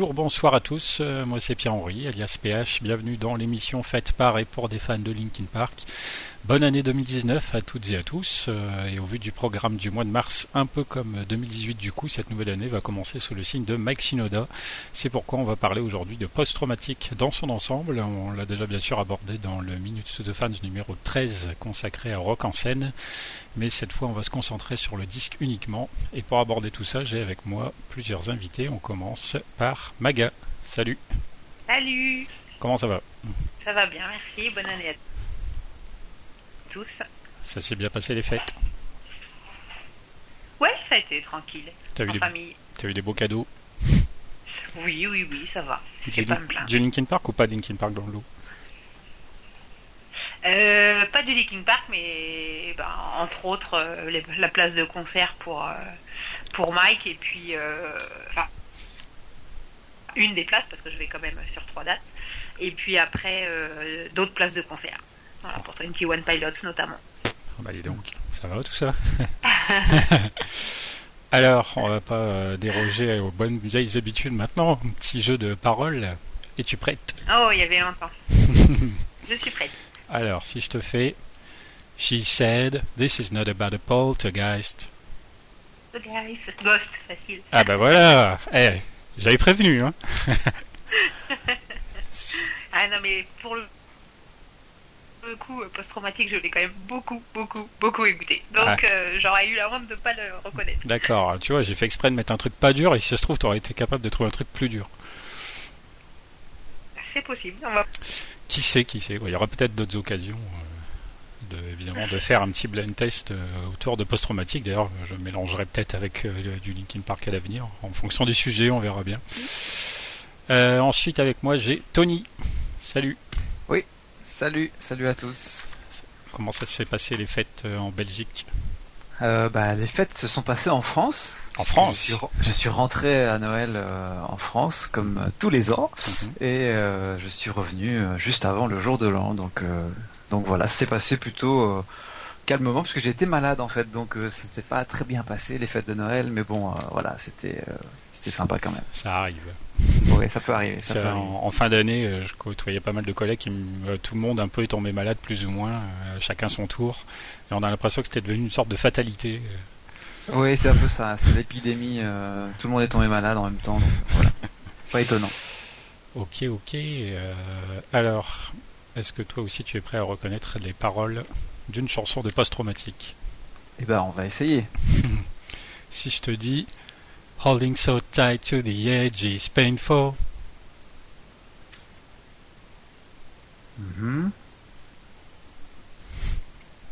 Bonjour, bonsoir à tous. Euh, moi c'est Pierre-Henri, alias PH. Bienvenue dans l'émission faite par et pour des fans de Linkin Park. Bonne année 2019 à toutes et à tous. Euh, et au vu du programme du mois de mars, un peu comme 2018 du coup, cette nouvelle année va commencer sous le signe de Mike Shinoda. C'est pourquoi on va parler aujourd'hui de post-traumatique dans son ensemble. On l'a déjà bien sûr abordé dans le Minutes to the Fans numéro 13 consacré à Rock en scène. Mais cette fois, on va se concentrer sur le disque uniquement. Et pour aborder tout ça, j'ai avec moi plusieurs invités. On commence par Maga. Salut. Salut. Comment ça va? Ça va bien, merci. Bonne année à tous. Ça s'est bien passé les fêtes? Ouais, ça a été tranquille. T'as eu, en des... famille. T'as eu des beaux cadeaux? Oui, oui, oui, ça va. Du, pas me plaindre. du Linkin Park ou pas de Linkin Park dans le lot? Euh, pas du Linkin Park, mais ben, entre autres euh, les- la place de concert pour euh, pour Mike et puis enfin, une des places parce que je vais quand même sur trois dates et puis après d'autres places de concert. Voilà, pour 21 Pilots notamment. Ah Bah dis donc, ça va tout ça Alors, on va pas euh, déroger aux bonnes vieilles habitudes maintenant. Un petit jeu de paroles. Es-tu prête? Oh, il y avait longtemps. je suis prête. Alors, si je te fais She said, this is not about a poltergeist. Guys, Ghost, facile. Ah bah voilà Eh, j'avais prévenu, hein Ah non, mais pour le, le coup, euh, post-traumatique, je l'ai quand même beaucoup, beaucoup, beaucoup écouté. Donc Ah. euh, j'aurais eu la honte de pas le reconnaître. D'accord, tu vois, j'ai fait exprès de mettre un truc pas dur, et si ça se trouve, t'aurais été capable de trouver un truc plus dur. C'est possible. On va... Qui sait, qui sait. Il y aura peut-être d'autres occasions, euh, de, évidemment, de faire un petit blind test autour de post-traumatique. D'ailleurs, je mélangerai peut-être avec euh, du Linkin Park à l'avenir. En fonction du sujet, on verra bien. Euh, ensuite, avec moi, j'ai Tony. Salut. Salut, salut à tous. Comment ça s'est passé les fêtes euh, en Belgique? Euh, bah, les fêtes se sont passées en France. En France? Je suis, re- je suis rentré à Noël euh, en France comme euh, tous les ans Mhm. et je suis revenu juste avant le jour de l'an. Donc, donc voilà, c'est passé plutôt calmement parce que j'ai été malade en fait, donc ça ne s'est pas très bien passé les fêtes de Noël, mais bon, voilà, c'était c'était sympa quand même. Ça arrive. Ouais, ça peut arriver. Ça Ça, peut arriver. en, en fin d'année, euh, je côtoyais pas mal de collègues, qui, euh, tout le monde un peu est tombé malade, plus ou moins, euh, chacun son tour. Et on a l'impression que c'était devenu une sorte de fatalité. Oui, c'est un peu ça. C'est l'épidémie. euh, tout le monde est tombé malade en même temps. Donc, voilà. Pas étonnant. Ok, ok. euh, alors, est-ce que toi aussi tu es prêt à reconnaître les paroles d'une chanson de post-traumatique? Eh ben, on va essayer. Si je te dis Holding so tight to the edge is painful. Mhm.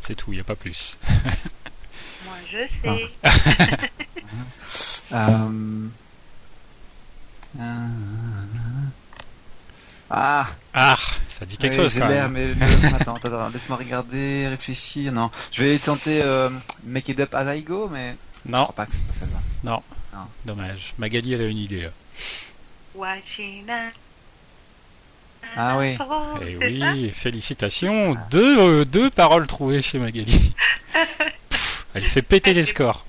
C'est tout, il n'y a pas plus. Moi, je sais. Euh, euh, Ah, Ah, ça dit quelque oui, chose j'ai quand l'air, même. mais le- attends, attends, attends, laisse-moi regarder, réfléchir. Non, je vais tenter euh, Make It Up As I Go, mais je Non, crois pas que c'est celle-là. Dommage. Magali, elle a une idée là. Ah oui. Eh oui, félicitations. Deux, euh, deux paroles trouvées chez Magali. Pff, Elle fait péter les scores.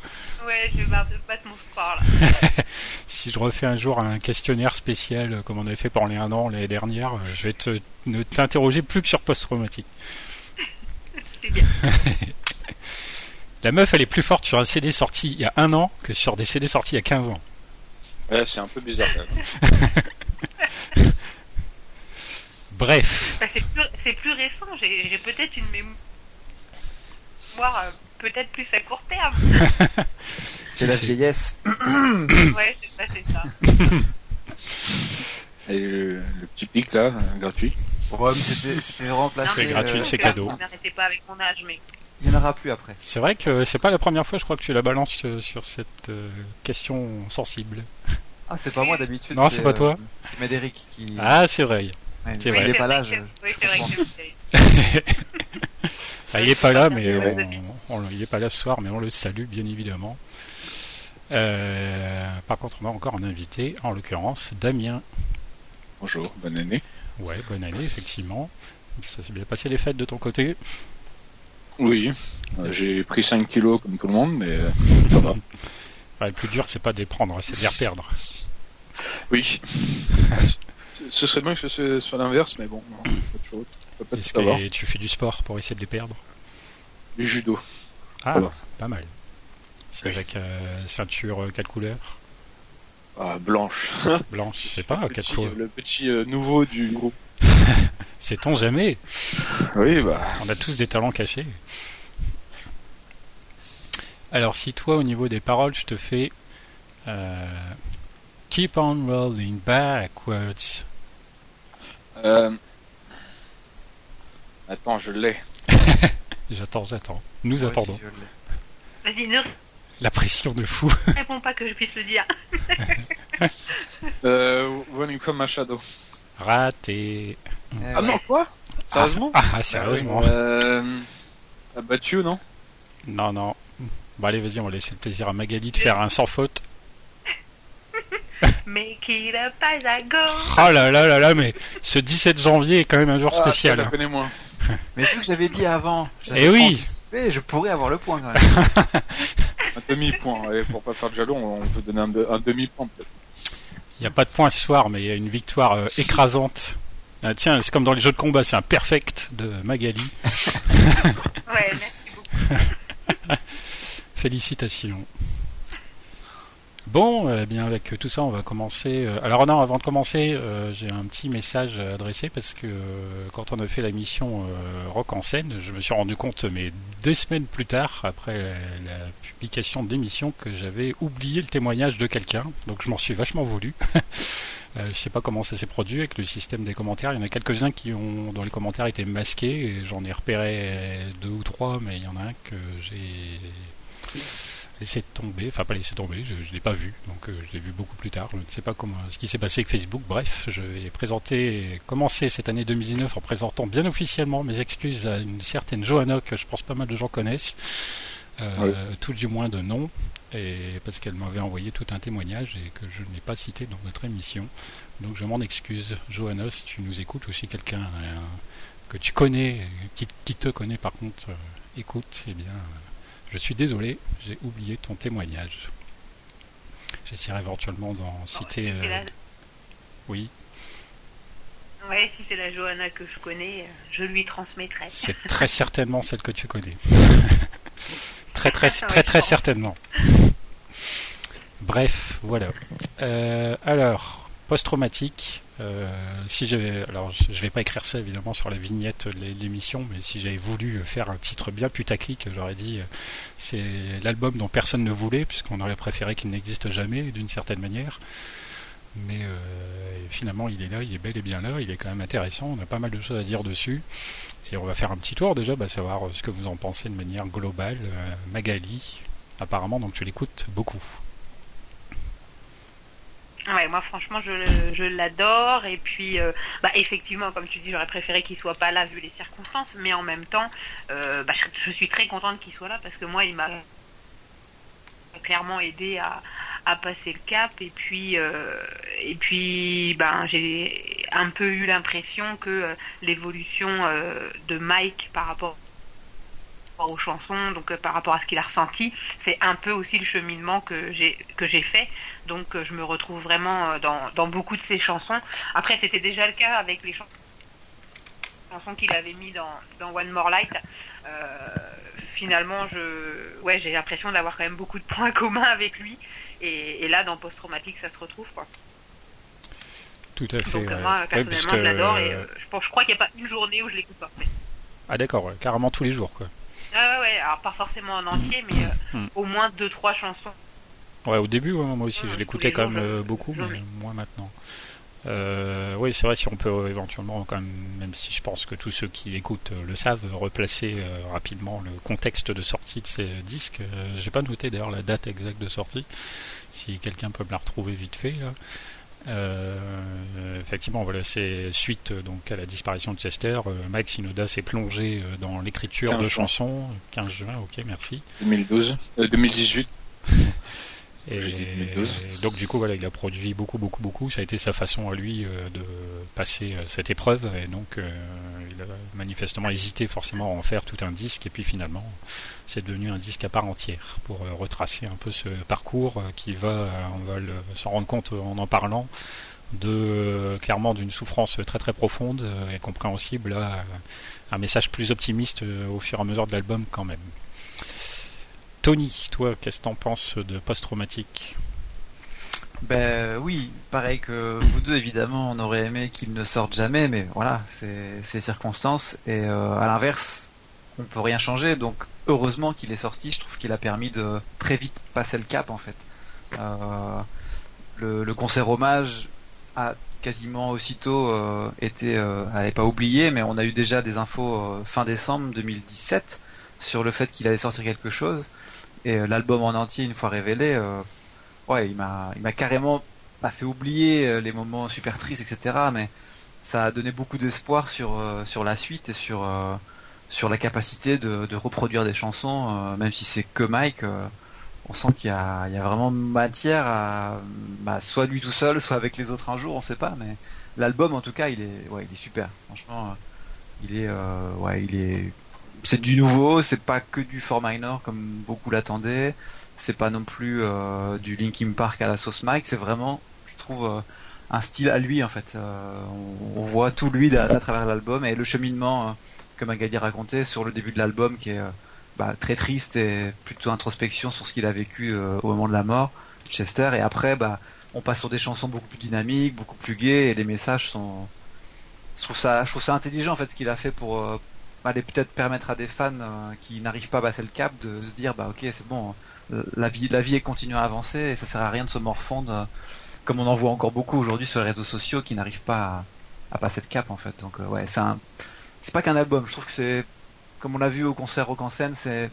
Ouais, je vais battre battre mon score là. Si je refais un jour un questionnaire spécial euh, comme on avait fait pendant les un an l'année dernière, euh, je vais te, ne t'interroger plus que sur post-traumatique. C'est bien. La meuf, elle est plus forte sur un CD sorti il y a un an que sur des CD sortis il y a 15 ans. Ouais, c'est un peu bizarre quand même. Bref. Bah, c'est plus, c'est plus récent. J'ai j'ai peut-être une mémoire euh, peut-être plus à court terme. C'est la vieillesse. Ouais, c'est ça, c'est ça. Et le, le petit pic là, euh, gratuit. Ouais, mais c'était c'était remplacé. C'est gratuit, euh, c'est cadeau. n'arrêtez pas avec mon âge, mais Il n'y en aura plus après. C'est vrai que c'est pas la première fois, je crois, que tu la balances euh, sur cette euh, question sensible. Ah, c'est pas moi d'habitude. Non, c'est pas toi. C'est Médéric qui. Ah, c'est vrai. Ouais, c'est il vrai. est pas là. je- Oui, c'est vrai que c'est- Ah, il est pas là, mais on, on- il est pas là ce soir, mais on le salue bien évidemment. Euh, par contre, on a encore un invité, en l'occurrence Damien. Bonjour, bonne année. Ouais, bonne année, effectivement. Ça s'est bien passé les fêtes de ton côté? Oui, euh, j'ai pris 5 kilos comme tout le monde, mais euh, ça va. Ouais, Le plus dur, c'est pas de les prendre, c'est de les reperdre. Oui. Ce serait bien que ce soit l'inverse, mais bon, Est-ce que tu fais du sport pour essayer de les perdre? Du judo. Ah, pas mal. C'est Oui. avec euh, ceinture euh, quatre couleurs? Ah, blanche. Blanche, je sais pas, le quatre petit, couleurs. le petit, euh, nouveau du groupe. Sait-on jamais? Oui, bah. On a tous des talents cachés. Alors, si toi, au niveau des paroles, je te fais euh, Keep on rolling backwards. Euh... Attends, je l'ai. J'attends, j'attends. Nous Moi attendons. l'ai. Vas-y, ne La pression de fou. réponds pas que je puisse le dire. Euh, Running from my shadow. Raté. Eh Ah ouais. non, quoi? Sérieusement? Ah, ah, sérieusement. Euh... Abattu, non? Non, non. Bon, allez, vas-y, on va laisser le plaisir à Magali de faire un sans faute. Make it go. Oh là là là là, mais ce 17 janvier est quand même un jour Ah, spécial. ça, je hein. la connais moins. Mais vu que j'avais dit avant, Eh oui. anticipé, je pourrais avoir le point quand même. Un demi-point. Et pour pas faire de jaloux, on peut donner un, un demi-point peut-être. Il n'y a pas de point ce soir, mais il y a une victoire euh, écrasante. Ah, tiens, c'est comme dans les jeux de combat, c'est un perfect de Magali. Ouais, merci beaucoup. Félicitations. Bon, eh bien avec tout ça, on va commencer. euh, Alors non, avant de commencer, euh, j'ai un petit message à adresser parce que euh, quand on a fait la mission euh, Rock en scène, je me suis rendu compte, mais des semaines plus tard, après la, la publication de l'émission, que j'avais oublié le témoignage de quelqu'un. Donc je m'en suis vachement voulu. Euh, je sais pas comment ça s'est produit avec le système des commentaires. Il y en a quelques-uns qui ont, dans les commentaires, été masqués. J'en ai repéré deux ou trois, mais il y en a un que j'ai laissé tomber. Enfin, pas laissé tomber, je, je l'ai pas vu. Donc, euh, je l'ai vu beaucoup plus tard. Je ne sais pas comment, ce qui s'est passé avec Facebook. Bref, je vais présenter, commencer cette année 2019 en présentant bien officiellement mes excuses à une certaine Johanna que je pense pas mal de gens connaissent. Euh, Tout du moins de nom et parce qu'elle m'avait envoyé tout un témoignage et que je n'ai pas cité dans notre émission. Donc je m'en excuse. Johanna, si tu nous écoutes aussi quelqu'un euh, que tu connais, qui, qui te connaît par contre, écoute, eh bien, je suis désolé, j'ai oublié ton témoignage. J'essaierai éventuellement d'en Bon, citer. si euh, la... Oui, Ouais, si c'est la Johanna que je connais, je lui transmettrai. c'est très certainement celle que tu connais. très très très très certainement. Bref, voilà. Euh, alors, post-traumatique. Euh, si j'avais, alors je vais pas écrire ça évidemment sur la vignette de l'é- l'émission, mais si j'avais voulu faire un titre bien putaclic, j'aurais dit euh, c'est l'album dont personne ne voulait, puisqu'on aurait préféré qu'il n'existe jamais d'une certaine manière. Mais euh, finalement, il est là, il est bel et bien là, il est quand même intéressant. On a pas mal de choses à dire dessus. Et on va faire un petit tour déjà, bah, savoir euh, ce que vous en pensez de manière globale. Euh, Magali, apparemment, donc tu l'écoutes beaucoup. Ouais, moi franchement je, je l'adore. Et puis euh, bah, effectivement comme tu dis j'aurais préféré qu'il soit pas là vu les circonstances. Mais en même temps euh, bah, je, suis très contente qu'il soit là parce que moi il m'a clairement aidé à, passer le cap. Et puis euh, et puis ben j'ai un peu eu l'impression que l'évolution de Mike par rapport aux chansons, donc euh, par rapport à ce qu'il a ressenti, c'est un peu aussi le cheminement que j'ai que j'ai fait. Donc euh, je me retrouve vraiment euh, dans, dans beaucoup de ses chansons. Après c'était déjà le cas avec les chan- chansons qu'il avait mis dans, dans One More Light. Euh, finalement je ouais j'ai l'impression d'avoir quand même beaucoup de points communs avec lui. Et, et là dans Post Traumatique ça se retrouve quoi. Tout à fait. Donc ouais. moi Ouais, personnellement puisque- je l'adore et euh, je, pense, je crois qu'il n'y a pas une journée où je l'écoute pas. Mais- Ah d'accord, ouais, carrément tous les jours quoi. Ah ouais, ouais, alors pas forcément en entier, mais euh, Mm. au moins deux trois chansons Ouais, au début, moi aussi, je l'écoutais quand même beaucoup, mais moins maintenant. Euh, oui, c'est vrai, si on peut éventuellement, quand même, même si je pense que tous ceux qui écoutent le savent, replacer rapidement le contexte de sortie de ces disques. J'ai pas noté d'ailleurs la date exacte de sortie, si quelqu'un peut me la retrouver vite fait. Là. Euh, effectivement, voilà, c'est suite donc à la disparition de Chester. Euh, Mike Sinoda s'est plongé euh, dans l'écriture de chansons. 15 juin, ok, merci. 2012, 2018. Et, donc du coup voilà, il a produit beaucoup beaucoup beaucoup. Ça a été sa façon à lui euh, de passer euh, cette épreuve et donc euh, il a manifestement hésité forcément à en faire tout un disque et puis finalement c'est devenu un disque à part entière pour retracer un peu ce parcours qui va, on va s'en rendre compte en en parlant de clairement d'une souffrance très très profonde et compréhensible à un message plus optimiste au fur et à mesure de l'album quand même. Tony, toi, qu'est-ce que t'en penses de post-traumatique? Ben oui, pareil que vous deux, évidemment, on aurait aimé qu'il ne sorte jamais, mais voilà, c'est ces circonstances. Et euh, à l'inverse, on peut rien changer, donc heureusement qu'il est sorti. Je trouve qu'il a permis de très vite passer le cap, en fait. Euh, le, concert hommage a quasiment aussitôt euh, été, elle pas oublié, mais on a eu déjà des infos fin décembre 2017 sur le fait qu'il allait sortir quelque chose. Et euh, l'album en entier, une fois révélé, euh, ouais, il m'a, il m'a carrément pas fait oublier euh, les moments super tristes, etc. Mais ça a donné beaucoup d'espoir sur sur la suite et sur sur la capacité de, reproduire des chansons, même si c'est que Mike. on sent qu'il y a, il y a vraiment matière à bah, soit lui tout seul, soit avec les autres un jour, on sait pas. Mais l'album, en tout cas, il est, ouais, il est super. Franchement, il est, ouais, il est c'est du nouveau, c'est pas que du for minor comme beaucoup l'attendaient, c'est pas non plus euh, du Linkin Park à la sauce Mike, c'est vraiment, je trouve, euh, un style à lui en fait. Euh, on, voit tout lui à, travers l'album. Et le cheminement que Magali racontait sur le début de l'album qui est bah, très triste et plutôt introspection sur ce qu'il a vécu au moment de la mort, Chester, et après bah on passe sur des chansons beaucoup plus dynamiques, beaucoup plus gaies. Et les messages sont trouve je trouve ça intelligent en fait ce qu'il a fait pour allait peut-être permettre à des fans euh, qui n'arrivent pas à passer le cap de se dire bah ok c'est bon la vie la vie est continuée à avancer et ça sert à rien de se morfondre euh, comme on en voit encore beaucoup aujourd'hui sur les réseaux sociaux qui n'arrivent pas à, passer le cap en fait. Donc euh, ouais c'est c'est pas qu'un album. Je trouve que c'est comme on l'a vu au concert Rock en scène c'est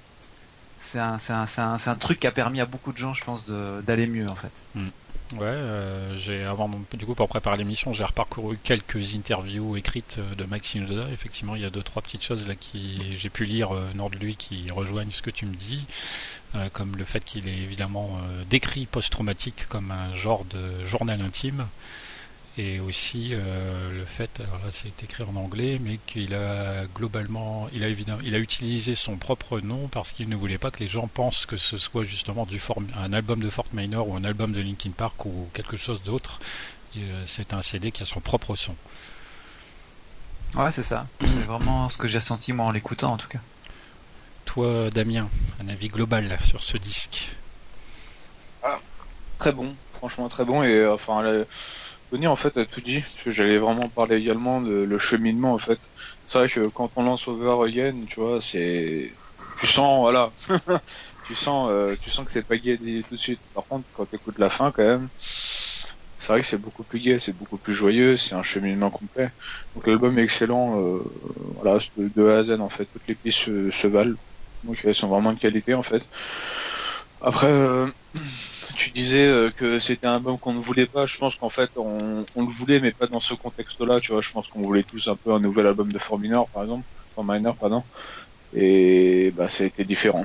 un, truc qui a permis à beaucoup de gens je pense d'aller mieux en fait. Mm. Ouais, euh, j'ai avant du coup pour préparer l'émission, j'ai reparcouru quelques interviews écrites euh, de Max Shinoda. Effectivement, il y a deux trois petites choses là qui j'ai pu lire euh, venant de lui qui rejoignent ce que tu me dis, comme le fait qu'il est évidemment décrit post-traumatique comme un genre de journal intime et aussi euh, le fait, alors là c'est écrit en anglais, mais qu'il a globalement, il a évidemment, il a utilisé son propre nom parce qu'il ne voulait pas que les gens pensent que ce soit justement du un album de Fort Minor ou un album de Linkin Park ou quelque chose d'autre. Euh, c'est un CD qui a son propre son. Ouais, c'est ça. c'est vraiment ce que j'ai senti moi en l'écoutant en tout cas. Toi, Damien, un avis global sur ce disque? Ah, Très bon, franchement très bon et euh, enfin. Tony en fait a tout dit. J'allais vraiment parler également de le cheminement en fait. C'est vrai que quand on lance Over Again, tu vois, c'est tu sens voilà, tu sens euh, tu sens que c'est pas gay tout de suite. Par contre, quand tu écoutes la fin quand même, c'est vrai que c'est beaucoup plus gai, c'est beaucoup plus joyeux, c'est un cheminement complet. Donc l'album est excellent, euh, voilà, de, A à Z en fait, toutes les pistes se, valent, donc elles sont vraiment de qualité en fait. Après. Euh, tu disais euh, que c'était un album qu'on ne voulait pas. Je pense qu'en fait, on, le voulait, mais pas dans ce contexte-là. Tu vois, je pense qu'on voulait tous un peu un nouvel album de For Minor, par exemple, For Minor, pardon. Et bah, ça a été différent.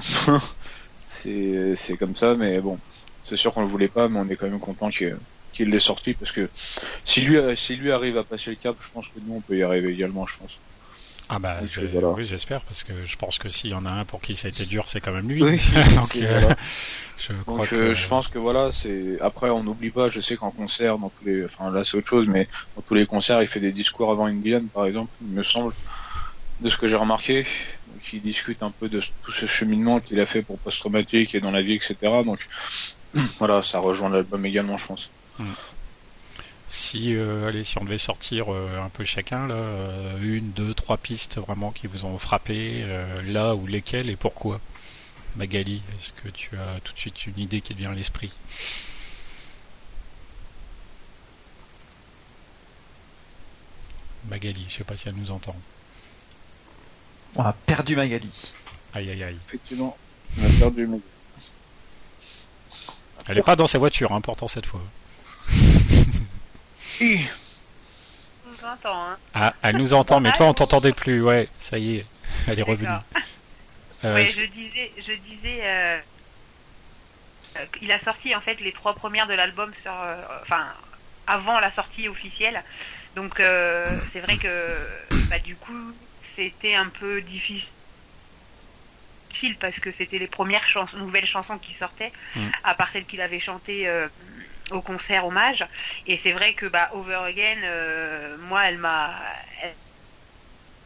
c'est c'est comme ça, mais bon, c'est sûr qu'on le voulait pas, mais on est quand même content qu'il l'ait sorti parce que si lui si lui arrive à passer le cap, je pense que nous on peut y arriver également, je pense. Ah bah oui j'espère parce que je pense que s'il y en a un pour qui ça a été dur c'est quand même lui. Oui, Donc, euh, je crois que... Euh, je pense que voilà c'est après on n'oublie pas je sais qu'en concert dans tous les enfin là c'est autre chose mais dans tous les concerts il fait des discours avant une Indian par exemple il me semble de ce que j'ai remarqué qui discute un peu de tout ce cheminement qu'il a fait pour post-traumatique et dans la vie etc donc voilà ça rejoint l'album également je pense. Mm. Si, euh, allez, si on devait sortir euh, un peu chacun, là, euh, une, deux, trois pistes vraiment qui vous ont frappé, là ou lesquelles et pourquoi? Magali, est-ce que tu as tout de suite une idée qui te vient à l'esprit? Magali, je sais pas si elle nous entend. On a perdu Magali. Aïe aïe aïe. Effectivement, on a perdu Magali. Elle est pas dans sa voiture, hein, important cette fois. On entend, hein. Ah, elle nous entend, mais toi on t'entendait plus, ouais, ça y est, elle est revenue. Euh, Ouais, est-ce- je disais, je disais, euh, euh, il a sorti en fait les trois premières de l'album sur, euh, enfin, avant la sortie officielle. Donc euh, c'est vrai que, bah, du coup, c'était un peu difficile parce que c'était les premières chansons, nouvelles chansons qui sortaient, Mm. à part celles qu'il avait chantées euh, au concert hommage. Et c'est vrai que bah, Over Again, euh, moi, elle m'a,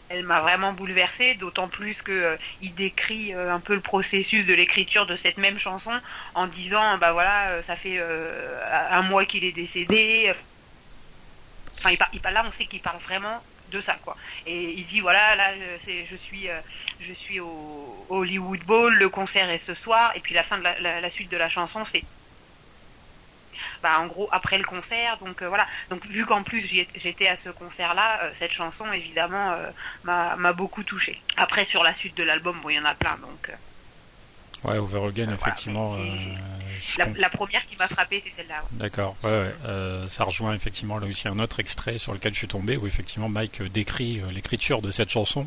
elle, m'a vraiment bouleversée, d'autant plus que euh, il décrit euh, un peu le processus de l'écriture de cette même chanson en disant bah voilà ça fait un mois qu'il est décédé. Enfin il par- là on sait qu'il parle vraiment de ça quoi. Et il dit voilà là je, suis je suis au Hollywood Bowl, le concert est ce soir et puis la fin de la, la- la suite de la chanson c'est bah, en gros après le concert donc euh, voilà donc vu qu'en plus j'étais à ce concert là cette chanson évidemment euh, m'a beaucoup touché après sur la suite de l'album bon il y en a plein donc euh, Ouais, Over Again, effectivement. euh, la, première qui m'a frappé c'est celle-là ouais. D'accord, ouais, ouais. Euh, ça rejoint effectivement là aussi un autre extrait sur lequel je suis tombé où effectivement Mike euh, décrit euh, l'écriture de cette chanson.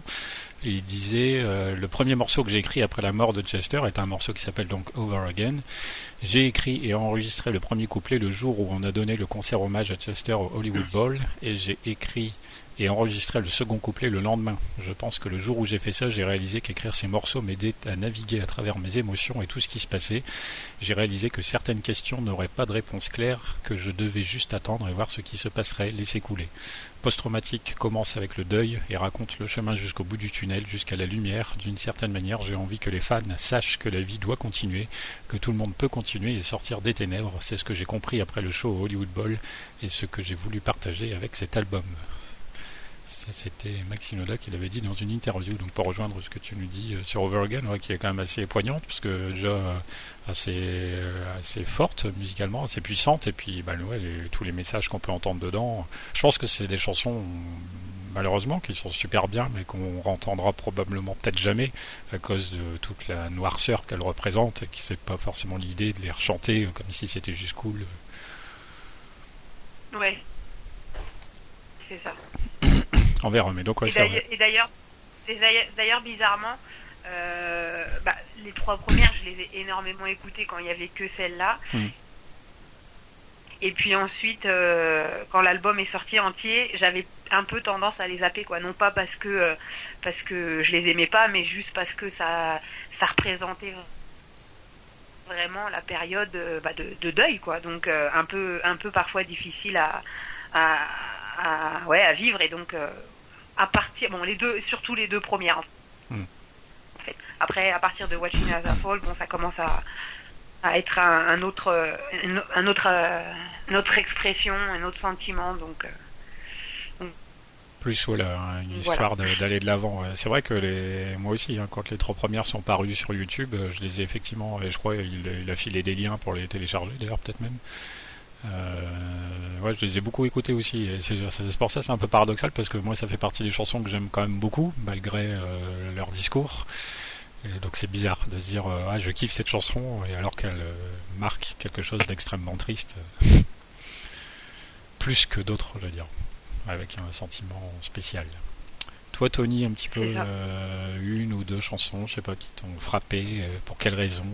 Il disait euh, le premier morceau que j'ai écrit après la mort de Chester est un morceau qui s'appelle donc Over Again. J'ai écrit et enregistré le premier couplet le jour où on a donné le concert hommage à Chester au Hollywood Bowl et j'ai écrit et enregistré le second couplet le lendemain. Je pense que le jour où j'ai fait ça, j'ai réalisé qu'écrire ces morceaux m'aidait à naviguer à travers mes émotions et tout ce qui se passait. J'ai réalisé que certaines questions n'auraient pas de réponse claire, que je devais juste attendre et voir ce qui se passerait, laisser couler. Post-traumatique commence avec le deuil et raconte le chemin jusqu'au bout du tunnel, jusqu'à la lumière. D'une certaine manière, j'ai envie que les fans sachent que la vie doit continuer, que tout le monde peut continuer et sortir des ténèbres. C'est ce que j'ai compris après le show au Hollywood Bowl et ce que j'ai voulu partager avec cet album. Ça, c'était Maxime Noda qui l'avait dit dans une interview. Donc, pour rejoindre ce que tu nous dis euh, sur Over Again, ouais, qui est quand même assez poignante, parce que déjà euh, assez, euh, assez forte musicalement, assez puissante, et puis bah, ouais, les- tous les messages qu'on peut entendre dedans. Je pense que c'est des chansons, malheureusement, qui sont super bien, mais qu'on entendra probablement peut-être jamais à cause de toute la noirceur qu'elles représentent, et qui c'est pas forcément l'idée de les rechanter euh, comme si c'était juste cool. ouais c'est ça On verra, mais donc ouais, Et d'ailleurs- d'ailleurs, bizarrement, euh, bah, les trois premières, je les ai énormément écoutées quand il y avait que celle-là. Mm. Et puis ensuite, euh, quand l'album est sorti entier, j'avais un peu tendance à les zapper, quoi. Non pas parce que euh, parce que je les aimais pas, mais juste parce que ça ça représentait vraiment la période euh, bah, de, de deuil, quoi. Donc un peu un peu parfois difficile à à, à- ouais à vivre et donc euh, à partir bon les deux surtout les deux premières en Mm. fait. après à partir de Watching As I Fall bon ça commence à à être un, un autre une- un autre euh, une autre expression un autre sentiment donc euh, plus voilà hein, une histoire d'aller de l'avant. C'est vrai que les moi aussi hein, quand les trois premières sont parues sur YouTube, euh, je les ai effectivement et je crois il, il a filé des liens pour les télécharger d'ailleurs peut-être même. Euh, ouais, je les ai beaucoup écoutés aussi. Et c'est c'est pour ça c'est un peu paradoxal parce que moi ça fait partie des chansons que j'aime quand même beaucoup malgré euh, leur discours. Et donc c'est bizarre de se dire euh, ah je kiffe cette chanson et alors qu'elle marque quelque chose d'extrêmement triste, plus que d'autres je veux dire, avec un sentiment spécial. Toi Tony un petit peu euh, une ou deux chansons je sais pas qui t'ont frappé pour quelle raison?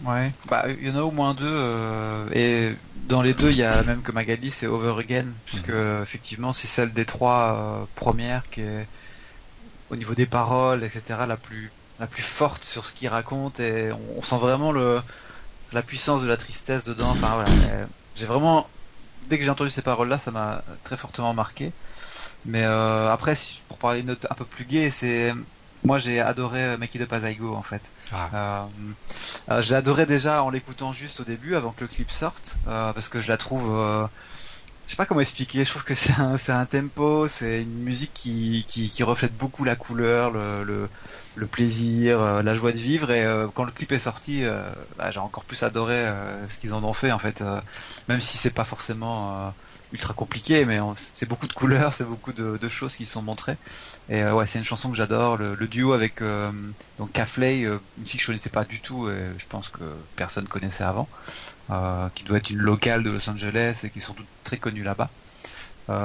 Ouais. Bah, il y en a au moins deux, euh, et dans les deux, il y a même que Magali, c'est Over Again, puisque euh, effectivement, c'est celle des trois euh, premières qui est, au niveau des paroles, etc., la plus, la plus forte sur ce qu'il raconte, et on, on sent vraiment le, la puissance de la tristesse dedans. Enfin voilà, j'ai vraiment, dès que j'ai entendu ces paroles-là, ça m'a très fortement marqué. Mais euh, après, si- pour parler d'une note un peu plus gaie, c'est, moi j'ai adoré euh, Make It Up As I Go en fait. Ah, Euh, euh, je l'adorais déjà en l'écoutant juste au début, avant que le clip sorte, euh, parce que je la trouve, euh, je sais pas comment expliquer. Je trouve que c'est un, un tempo, c'est une musique qui, qui, qui reflète beaucoup la couleur, le, le, le plaisir, euh, la joie de vivre. Et quand le clip est sorti, bah, j'ai encore plus adoré ce qu'ils en ont fait en fait. même si c'est pas forcément ultra compliqué, mais c'est beaucoup de couleurs, c'est beaucoup de, choses qui sont montrées. Et euh, ouais, c'est une chanson que j'adore. Le, duo avec euh, donc Cafley, euh, une fille que je connaissais pas du tout, et je pense que personne connaissait avant, euh, qui doit être une locale de Los Angeles et qui est surtout très connue là-bas.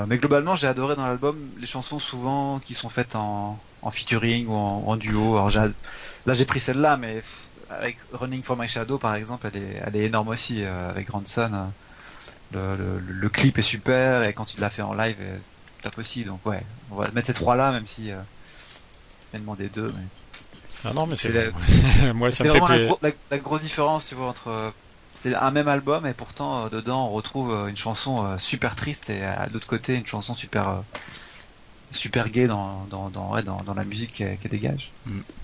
Mais globalement, j'ai adoré dans l'album les chansons souvent qui sont faites en, featuring ou en, duo. Alors là, j'ai pris celle-là, mais avec Running for My Shadow, par exemple, elle est, elle est énorme aussi avec Grandson. Euh, Le, le, le clip est super et quand il l'a fait en live, est top aussi. Donc ouais, on va mettre ces trois-là, même si euh, il a demandé deux. Mais... Ah non, mais c'est C'est. Moi, ça C'est fait vraiment la, la- la grosse différence, tu vois, entre euh, c'est un même album et pourtant euh, dedans on retrouve euh, une chanson euh, super triste et à l'autre côté une chanson super euh, super gay dans dans dans, ouais, dans, dans la musique qu'elle qu'elle dégage.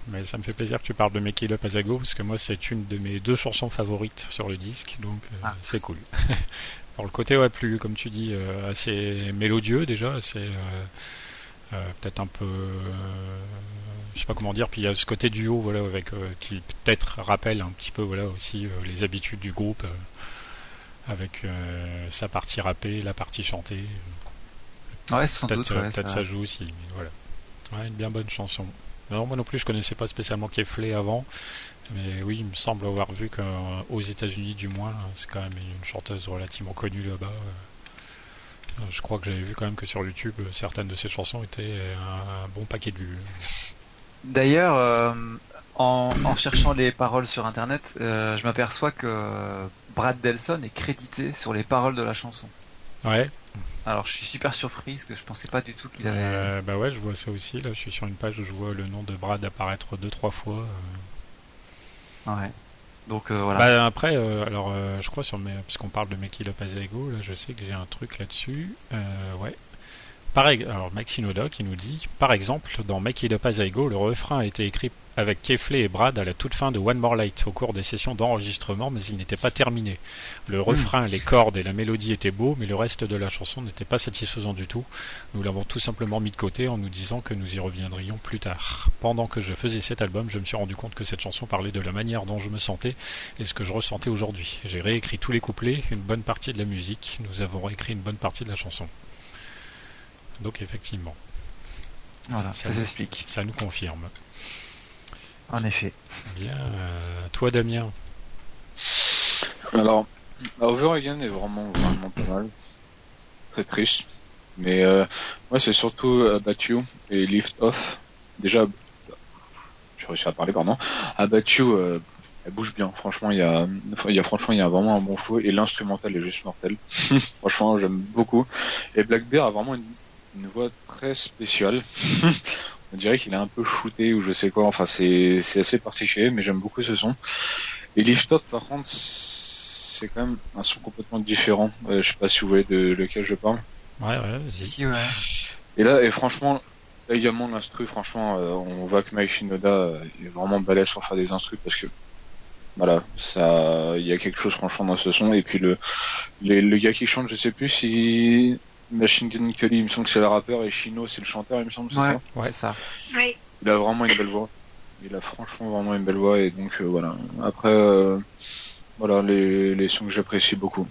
Mais ça me fait plaisir que tu parles de Make It Up As I Go, parce que moi, c'est une de mes deux chansons favorites sur le disque, donc euh, Ah. c'est cool. Le côté, ouais, plus, comme tu dis, euh, assez mélodieux déjà, assez. euh, euh, peut-être un peu. je sais pas comment dire, puis il y a ce côté duo, voilà, avec, qui peut-être rappelle un petit peu, voilà, aussi les habitudes du groupe, avec sa partie rappée, la partie chantée. Ouais, sans doute. Peut-être euh, ouais, peut-être ça- ça joue aussi, mais voilà. Ouais, une bien bonne chanson. Non, moi non plus, je connaissais pas spécialement Keflé avant, mais oui, il me semble avoir vu qu'aux États-Unis, du moins, c'est quand même une chanteuse relativement connue là-bas. Euh, Je crois que j'avais vu quand même que sur YouTube, euh, certaines de ses chansons étaient un, un bon paquet de vues. D'ailleurs, euh, en, en cherchant les paroles sur internet, euh, je m'aperçois que Brad Delson est crédité sur les paroles de la chanson. Ouais, Alors je suis super surpris parce que je pensais pas du tout qu'il avait. euh, bah ouais, je vois ça aussi. Là, je suis sur une page où je vois le nom de Brad apparaître deux trois fois. Ouais. Donc euh, voilà. Bah, après, euh, alors euh, je crois sur mes, puisqu'on parle de Make It Up As I Go, là je sais que j'ai un truc là-dessus. Euh, ouais. Pareil, alors Mike Shinoda qui nous dit, par exemple, dans Make It Up As I Go, le refrain a été écrit avec Kefley et Brad à la toute fin de One More Light au cours des sessions d'enregistrement, mais il n'était pas terminé. Le refrain, les cordes et la mélodie étaient beaux, mais le reste de la chanson n'était pas satisfaisant du tout. Nous l'avons tout simplement mis de côté en nous disant que nous y reviendrions plus tard. Pendant que je faisais cet album, je me suis rendu compte que cette chanson parlait de la manière dont je me sentais et ce que je ressentais aujourd'hui. J'ai réécrit tous les couplets, une bonne partie de la musique, nous avons réécrit une bonne partie de la chanson. Donc effectivement, voilà, ça- ça s'explique. ça nous confirme. En effet. Bien, euh, toi Damien, Alors, Over Again est vraiment, vraiment pas mal. Très triste. Mais euh, moi, c'est surtout About You et Lift Off. Déjà, je réussi à parler, pardon. About You, euh, elle bouge bien. Franchement, il y a, il y a, franchement, il y a vraiment un bon flow et l'instrumental est juste mortel. franchement, j'aime beaucoup. Et Black Bear a vraiment une, une voix très spéciale. On dirait qu'il est un peu shooté ou je sais quoi. Enfin, c'est, c'est assez particulier, mais j'aime beaucoup ce son. Et Lift Up, par contre, c'est quand même un son complètement différent. Euh, je sais pas si vous voyez de lequel je parle. ouais, ouais, Si vas-y. si ouais. Et là, et franchement, là également l'instru, franchement, euh, on voit que Mike Shinoda euh, est vraiment balèze pour faire des instrus parce que voilà, ça, il y a quelque chose franchement dans ce son. Et puis le, les- le gars qui chante, je sais plus si Machine Gun Kelly, il me semble que c'est le rappeur et Shino c'est le chanteur, il me semble, c'est Ouais, ça. Ouais. c'est ça. Oui. Il a vraiment une belle voix. Il a franchement vraiment une belle voix et donc euh, voilà. Après, euh, voilà les, les sons que j'apprécie beaucoup.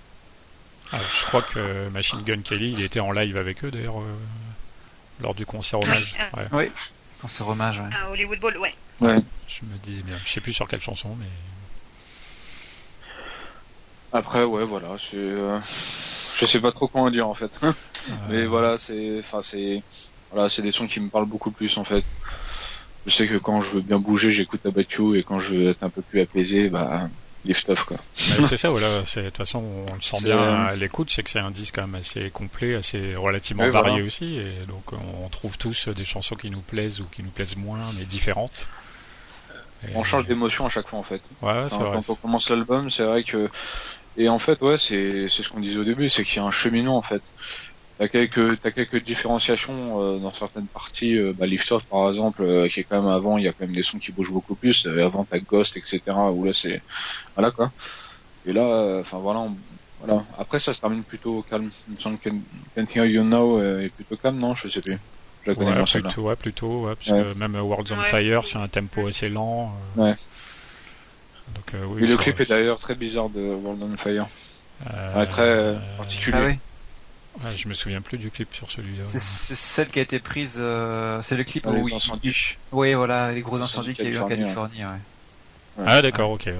Ah, je crois que Machine Gun Kelly, il était en live avec eux d'ailleurs euh, lors du concert hommage. Oui, Ouais, Oui. C'est hommage, ouais. Un Hollywood Bowl, ouais. Ouais. je me dis bien. Je sais plus sur quelle chanson, mais Après, ouais, voilà, c'est, euh, je sais pas trop en dire en fait. euh, Mais voilà, c'est, enfin, c'est, voilà, c'est des sons qui me parlent beaucoup plus en fait. Je sais que quand je veux bien bouger, j'écoute Abattu et quand je veux être un peu plus apaisé, bah, lift off quoi. C'est ça, voilà. De toute façon, on le sent bien à l'écoute, c'est que c'est un disque quand même assez complet, assez relativement Oui, varié voilà. aussi. Et donc, on trouve tous des chansons qui nous plaisent ou qui nous plaisent moins, mais différentes. Et- On change d'émotion à chaque fois en fait. Ouais, Enfin, vrai. quand on commence l'album, c'est vrai que, et en fait, ouais, c'est, c'est ce qu'on disait au début, c'est qu'il y a un cheminement en fait. T'as quelques, t'as quelques différenciations euh, dans certaines parties. Euh, bah, Lift Off par exemple, euh, qui est quand même avant, il y a quand même des sons qui bougent beaucoup plus. Euh, avant, t'as Ghost, etc. Où là, c'est, voilà quoi. Et là, euh, enfin voilà, on- voilà. Après, ça se termine plutôt calme. Il me semble que Can't Hear You Now est plutôt calme, non? Je sais plus. Je la connais Ouais, bien plutôt, ouais, plutôt, ouais, parce Ouais. que même Worlds on Ouais. Fire, c'est un tempo assez lent. euh, Ouais. Donc, euh, oui, Et le clip est d'ailleurs très bizarre de World on Fire. euh, Ouais, très euh, euh, particulier. Ah oui. je me souviens plus du clip sur celui-là. C'est c'est celle qui a été prise. euh, c'est le clip Ah, où les il- incendies. Oui, voilà, les gros Les incendies incendies qu'il y a eu en Californie, ouais. Ah, d'accord, ok. ouais.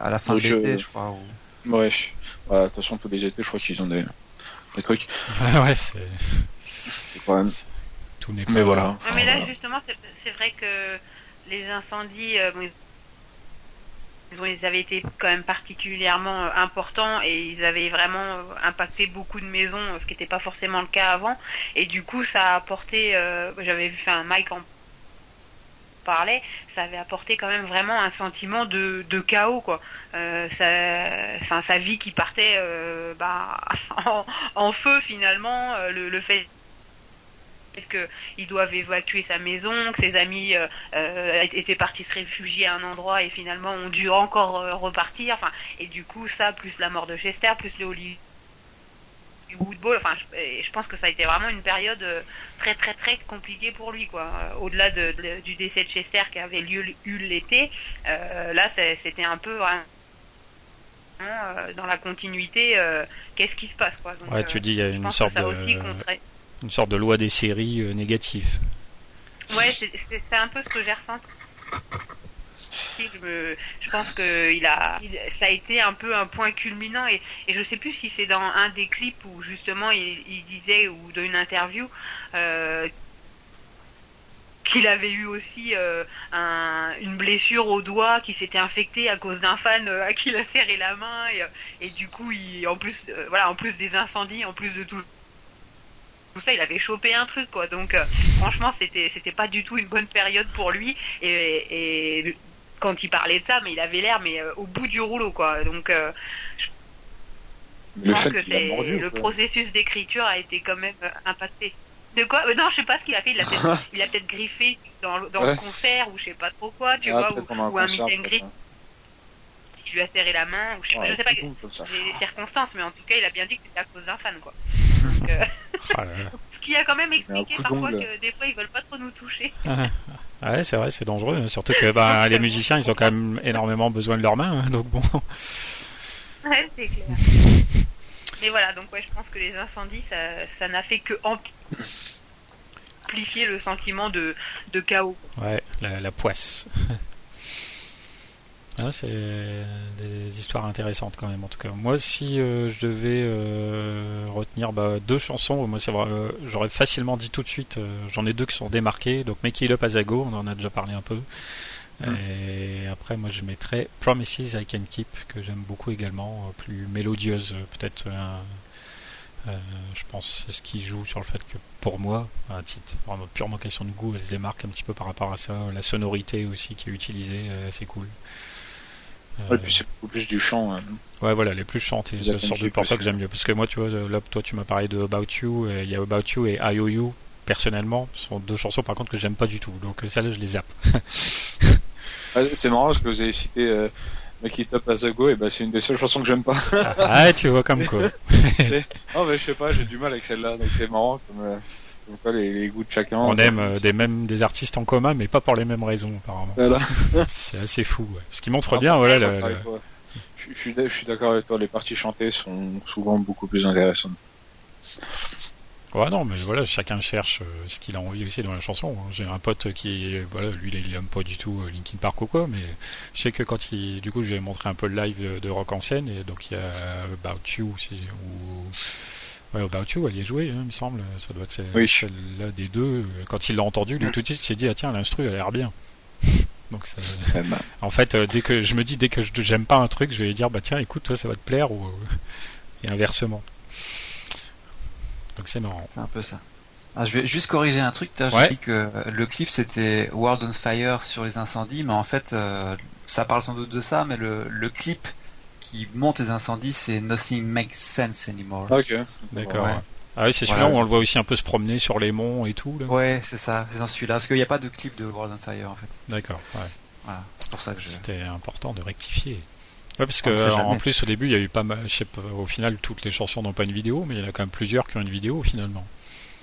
À la fin Donc, de l'été, euh, je crois. ou- Ouais. Ouais, de toute façon, tous les étés, je crois qu'ils ont des, des trucs. Ah ouais, c'est C'est quand même- tout n'est pas. Mais voilà. Ouais, mais là, Voilà. justement, c'est c'est vrai que les incendies, euh, ils- avaient été quand même particulièrement euh, importants et ils avaient vraiment euh, impacté beaucoup de maisons, ce qui n'était pas forcément le cas avant. Et du coup, ça a apporté, euh, j'avais vu, enfin, Mike en parlait, ça avait apporté quand même vraiment un sentiment de, de chaos, quoi. Euh, sa vie qui partait euh, bah, en, en feu finalement, euh, le, le fait qu'ils doivent évacuer sa maison, que ses amis euh, euh, étaient partis se réfugier à un endroit et finalement ont dû encore euh, repartir. Enfin, et du coup, ça, plus la mort de Chester, plus le Hollywood enfin, je, je pense que ça a été vraiment une période très très très compliquée pour lui, quoi. Au-delà de, de- du décès de Chester qui avait lieu eu l'été, euh, là, c'était un peu euh, dans la continuité. Qu'est-ce qui se passe, quoi. Donc, Ouais, tu dis, il y a une sorte de, une sorte de loi des séries euh. Ouais, c'est un peu ce que j'ai ressenti. Je, pense que il a, ça a été un peu un point culminant et, et je sais plus si c'est dans un des clips où justement il, disait ou dans une interview euh, qu'il avait eu aussi euh, un- une blessure au doigt qui s'était infectée à cause d'un fan euh, à qui il a serré la main et, du coup en plus voilà en plus des incendies en plus de tout ça il avait chopé un truc quoi. Donc euh, franchement c'était c'était pas du tout une bonne période pour lui. Et, et quand il parlait de ça mais il avait l'air mais euh, au bout du rouleau quoi. Donc euh, je Le pense que c'est le quoi. processus d'écriture a été quand même impacté. De quoi Euh, non je sais pas ce qu'il a fait. Il a peut-être il a peut-être griffé dans, le- concert ou je sais pas trop quoi tu Ah, vois ou, pendant ou un concert, meet and greet. peut-être, qui lui a serré la main ou je sais, ouais. je sais pas les circonstances mais en tout cas il a bien dit que c'était à cause d'un fan quoi Donc, euh, Ah, là, là. ce qui a quand même expliqué parfois d'ongle. que des fois ils veulent pas trop nous toucher Ah ouais, c'est vrai, c'est dangereux. hein, Surtout que bah, les musiciens, ils ont quand même énormément besoin de leurs mains. hein, donc bon. Ouais, c'est clair. Mais voilà, donc ouais, je pense que les incendies, ça, ça n'a fait que amplifier le sentiment de, de chaos. Ouais, la, la poisse. Ah, c'est des histoires intéressantes quand même en tout cas. Moi si euh, je devais euh, retenir bah, deux chansons, moi c'est vrai, euh, j'aurais facilement dit tout de suite, euh, j'en ai deux qui sont démarquées, donc Make It Up As I Go, on en a déjà parlé un peu. Et après moi je mettrais Promises I Can Keep, que j'aime beaucoup également, euh, plus mélodieuse euh, peut-être. je pense c'est ce qui joue sur le fait que pour moi, à titre vraiment purement question de goût, elle se démarque un petit peu par rapport à ça. La sonorité aussi qui est utilisée, euh, c'est cool. Euh, Ouais, puis c'est beaucoup plus du chant. hein. ouais, voilà, les plus chantées, Les c'est Keep pour ça que j'aime mieux. Parce que moi, tu vois, là, toi, tu m'as parlé de About You, il y a About You et IOU, personnellement, ce sont deux chansons par contre que j'aime pas du tout. Donc, euh, celle-là, je les zappe. C'est marrant parce que vous avez cité euh, Make It Up As I Go, et bah c'est une des seules chansons que j'aime pas. ah, tu vois, comme quoi. Non, mais je sais pas, j'ai du mal avec celle-là, donc c'est marrant comme, euh, comme quoi les, les goûts de chacun. On aime euh, des mêmes des artistes en commun, mais pas pour les mêmes raisons, apparemment. Voilà. C'est assez fou. Ouais. Ce qui montre Ah, bien, voilà, je suis le- d'accord le- avec toi. Je, je suis d'a- je suis d'accord avec toi, les parties chantées sont souvent beaucoup plus intéressantes. Ouais, non, mais voilà, chacun cherche euh, ce qu'il a envie aussi dans la chanson. J'ai un pote qui, voilà, lui, il aime pas du tout euh, Linkin Park ou quoi, mais je sais que quand il, du coup, je lui ai montré un peu le live de, rock en scène, et donc il y a About You, ou, ouais, About You, elle y est jouée, hein, il me semble, ça doit être Oui. celle-là des deux. Quand il l'a entendu, lui, tout de suite, il s'est dit, ah tiens, l'instru, elle a l'air bien. Donc, ça, en fait, euh, dès que je me dis, dès que je- j'aime pas un truc, je vais lui dire, bah tiens, écoute, toi, ça va te plaire, ou, et inversement. Donc c'est marrant. C'est un peu ça. Ah, je vais juste corriger un truc. J'ai Ouais. dit que euh, le clip c'était World on Fire sur les incendies, mais en fait, euh, ça parle sans doute de ça, mais le, le clip qui monte les incendies, c'est Nothing Makes Sense Anymore. ok. D'accord. Ouais. Ah oui, c'est celui-là Voilà. où on le voit aussi un peu se promener sur les monts et tout. Là. Ouais, c'est ça, c'est dans celui-là. Parce qu'il n'y a pas de clip de World on Fire en fait. D'accord. Ouais. Voilà, c'est pour ça que je. C'était important de rectifier. Ouais, parce que euh, en plus au début il y a eu pas mal, je sais pas, au final toutes les chansons n'ont pas une vidéo, mais il y en a quand même plusieurs qui ont une vidéo finalement.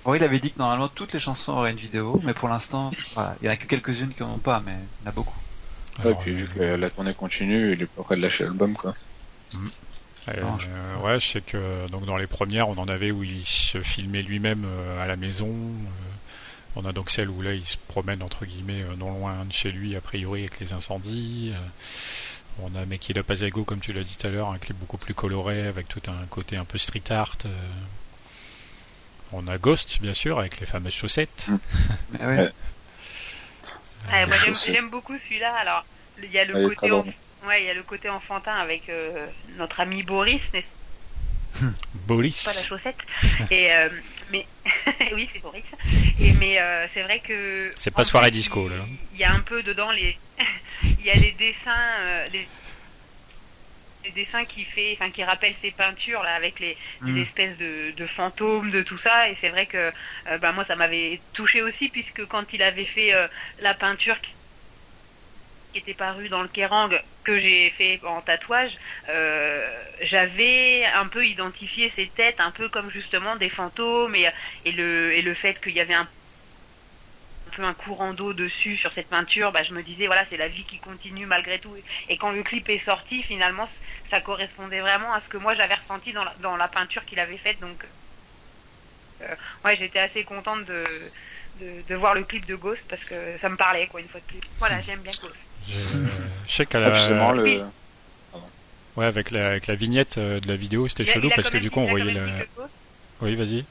Oui, il avait dit que normalement toutes les chansons auraient une vidéo, mais pour l'instant, voilà, il y en a que quelques-unes qui n'en ont pas, mais il y en a beaucoup. ouais, puis vu que la tournée continue, il est pas prêt de lâcher l'album, quoi. Euh, Non, je- euh, ouais, je sais que donc dans les premières, on en avait où il se filmait lui-même euh, à la maison. Euh, on a donc celle où là, il se promène entre guillemets euh, non loin de chez lui, a priori avec les incendies. Euh, on a Make It Up As I Go, comme tu l'as dit tout à l'heure, un clip beaucoup plus coloré avec tout un côté un peu street art. euh. On a Ghost, bien sûr, avec les fameuses chaussettes. Mais ouais. Ouais. Ouais, moi, j'aime- beaucoup celui-là. Alors, il y a le il côté. Ouais, il y a le côté enfantin avec euh, notre ami Boris, n'est-ce Boris. pas la chaussette Et euh, mais oui, c'est Boris. Et mais euh, c'est vrai que C'est pas soirée disco, il- là. Il y a un peu dedans les, il y a les dessins, les les dessins qui fait, enfin qui rappellent ses peintures là avec les, les Mm. espèces de, de fantômes, de tout ça. Et c'est vrai que euh, ben, moi ça m'avait touché aussi puisque quand il avait fait la peinture qui était parue dans le Kerrang que j'ai fait en tatouage, euh, j'avais un peu identifié ces têtes un peu comme justement des fantômes et, le et le fait qu'il y avait un peu un courant d'eau dessus sur cette peinture, bah, je me disais voilà c'est la vie qui continue malgré tout. Et quand le clip est sorti, finalement, ça correspondait vraiment à ce que moi j'avais ressenti dans la, dans la peinture qu'il avait faite. Donc, euh, ouais, j'étais assez contente de, de, de voir le clip de Ghost parce que ça me parlait quoi une fois de plus. Voilà, j'aime bien Ghost. Je, je sais qu'à la... le... Ouais, avec la, avec la vignette euh, de la vidéo, c'était chelou parce que du coup, on voyait la. Oui, vas-y.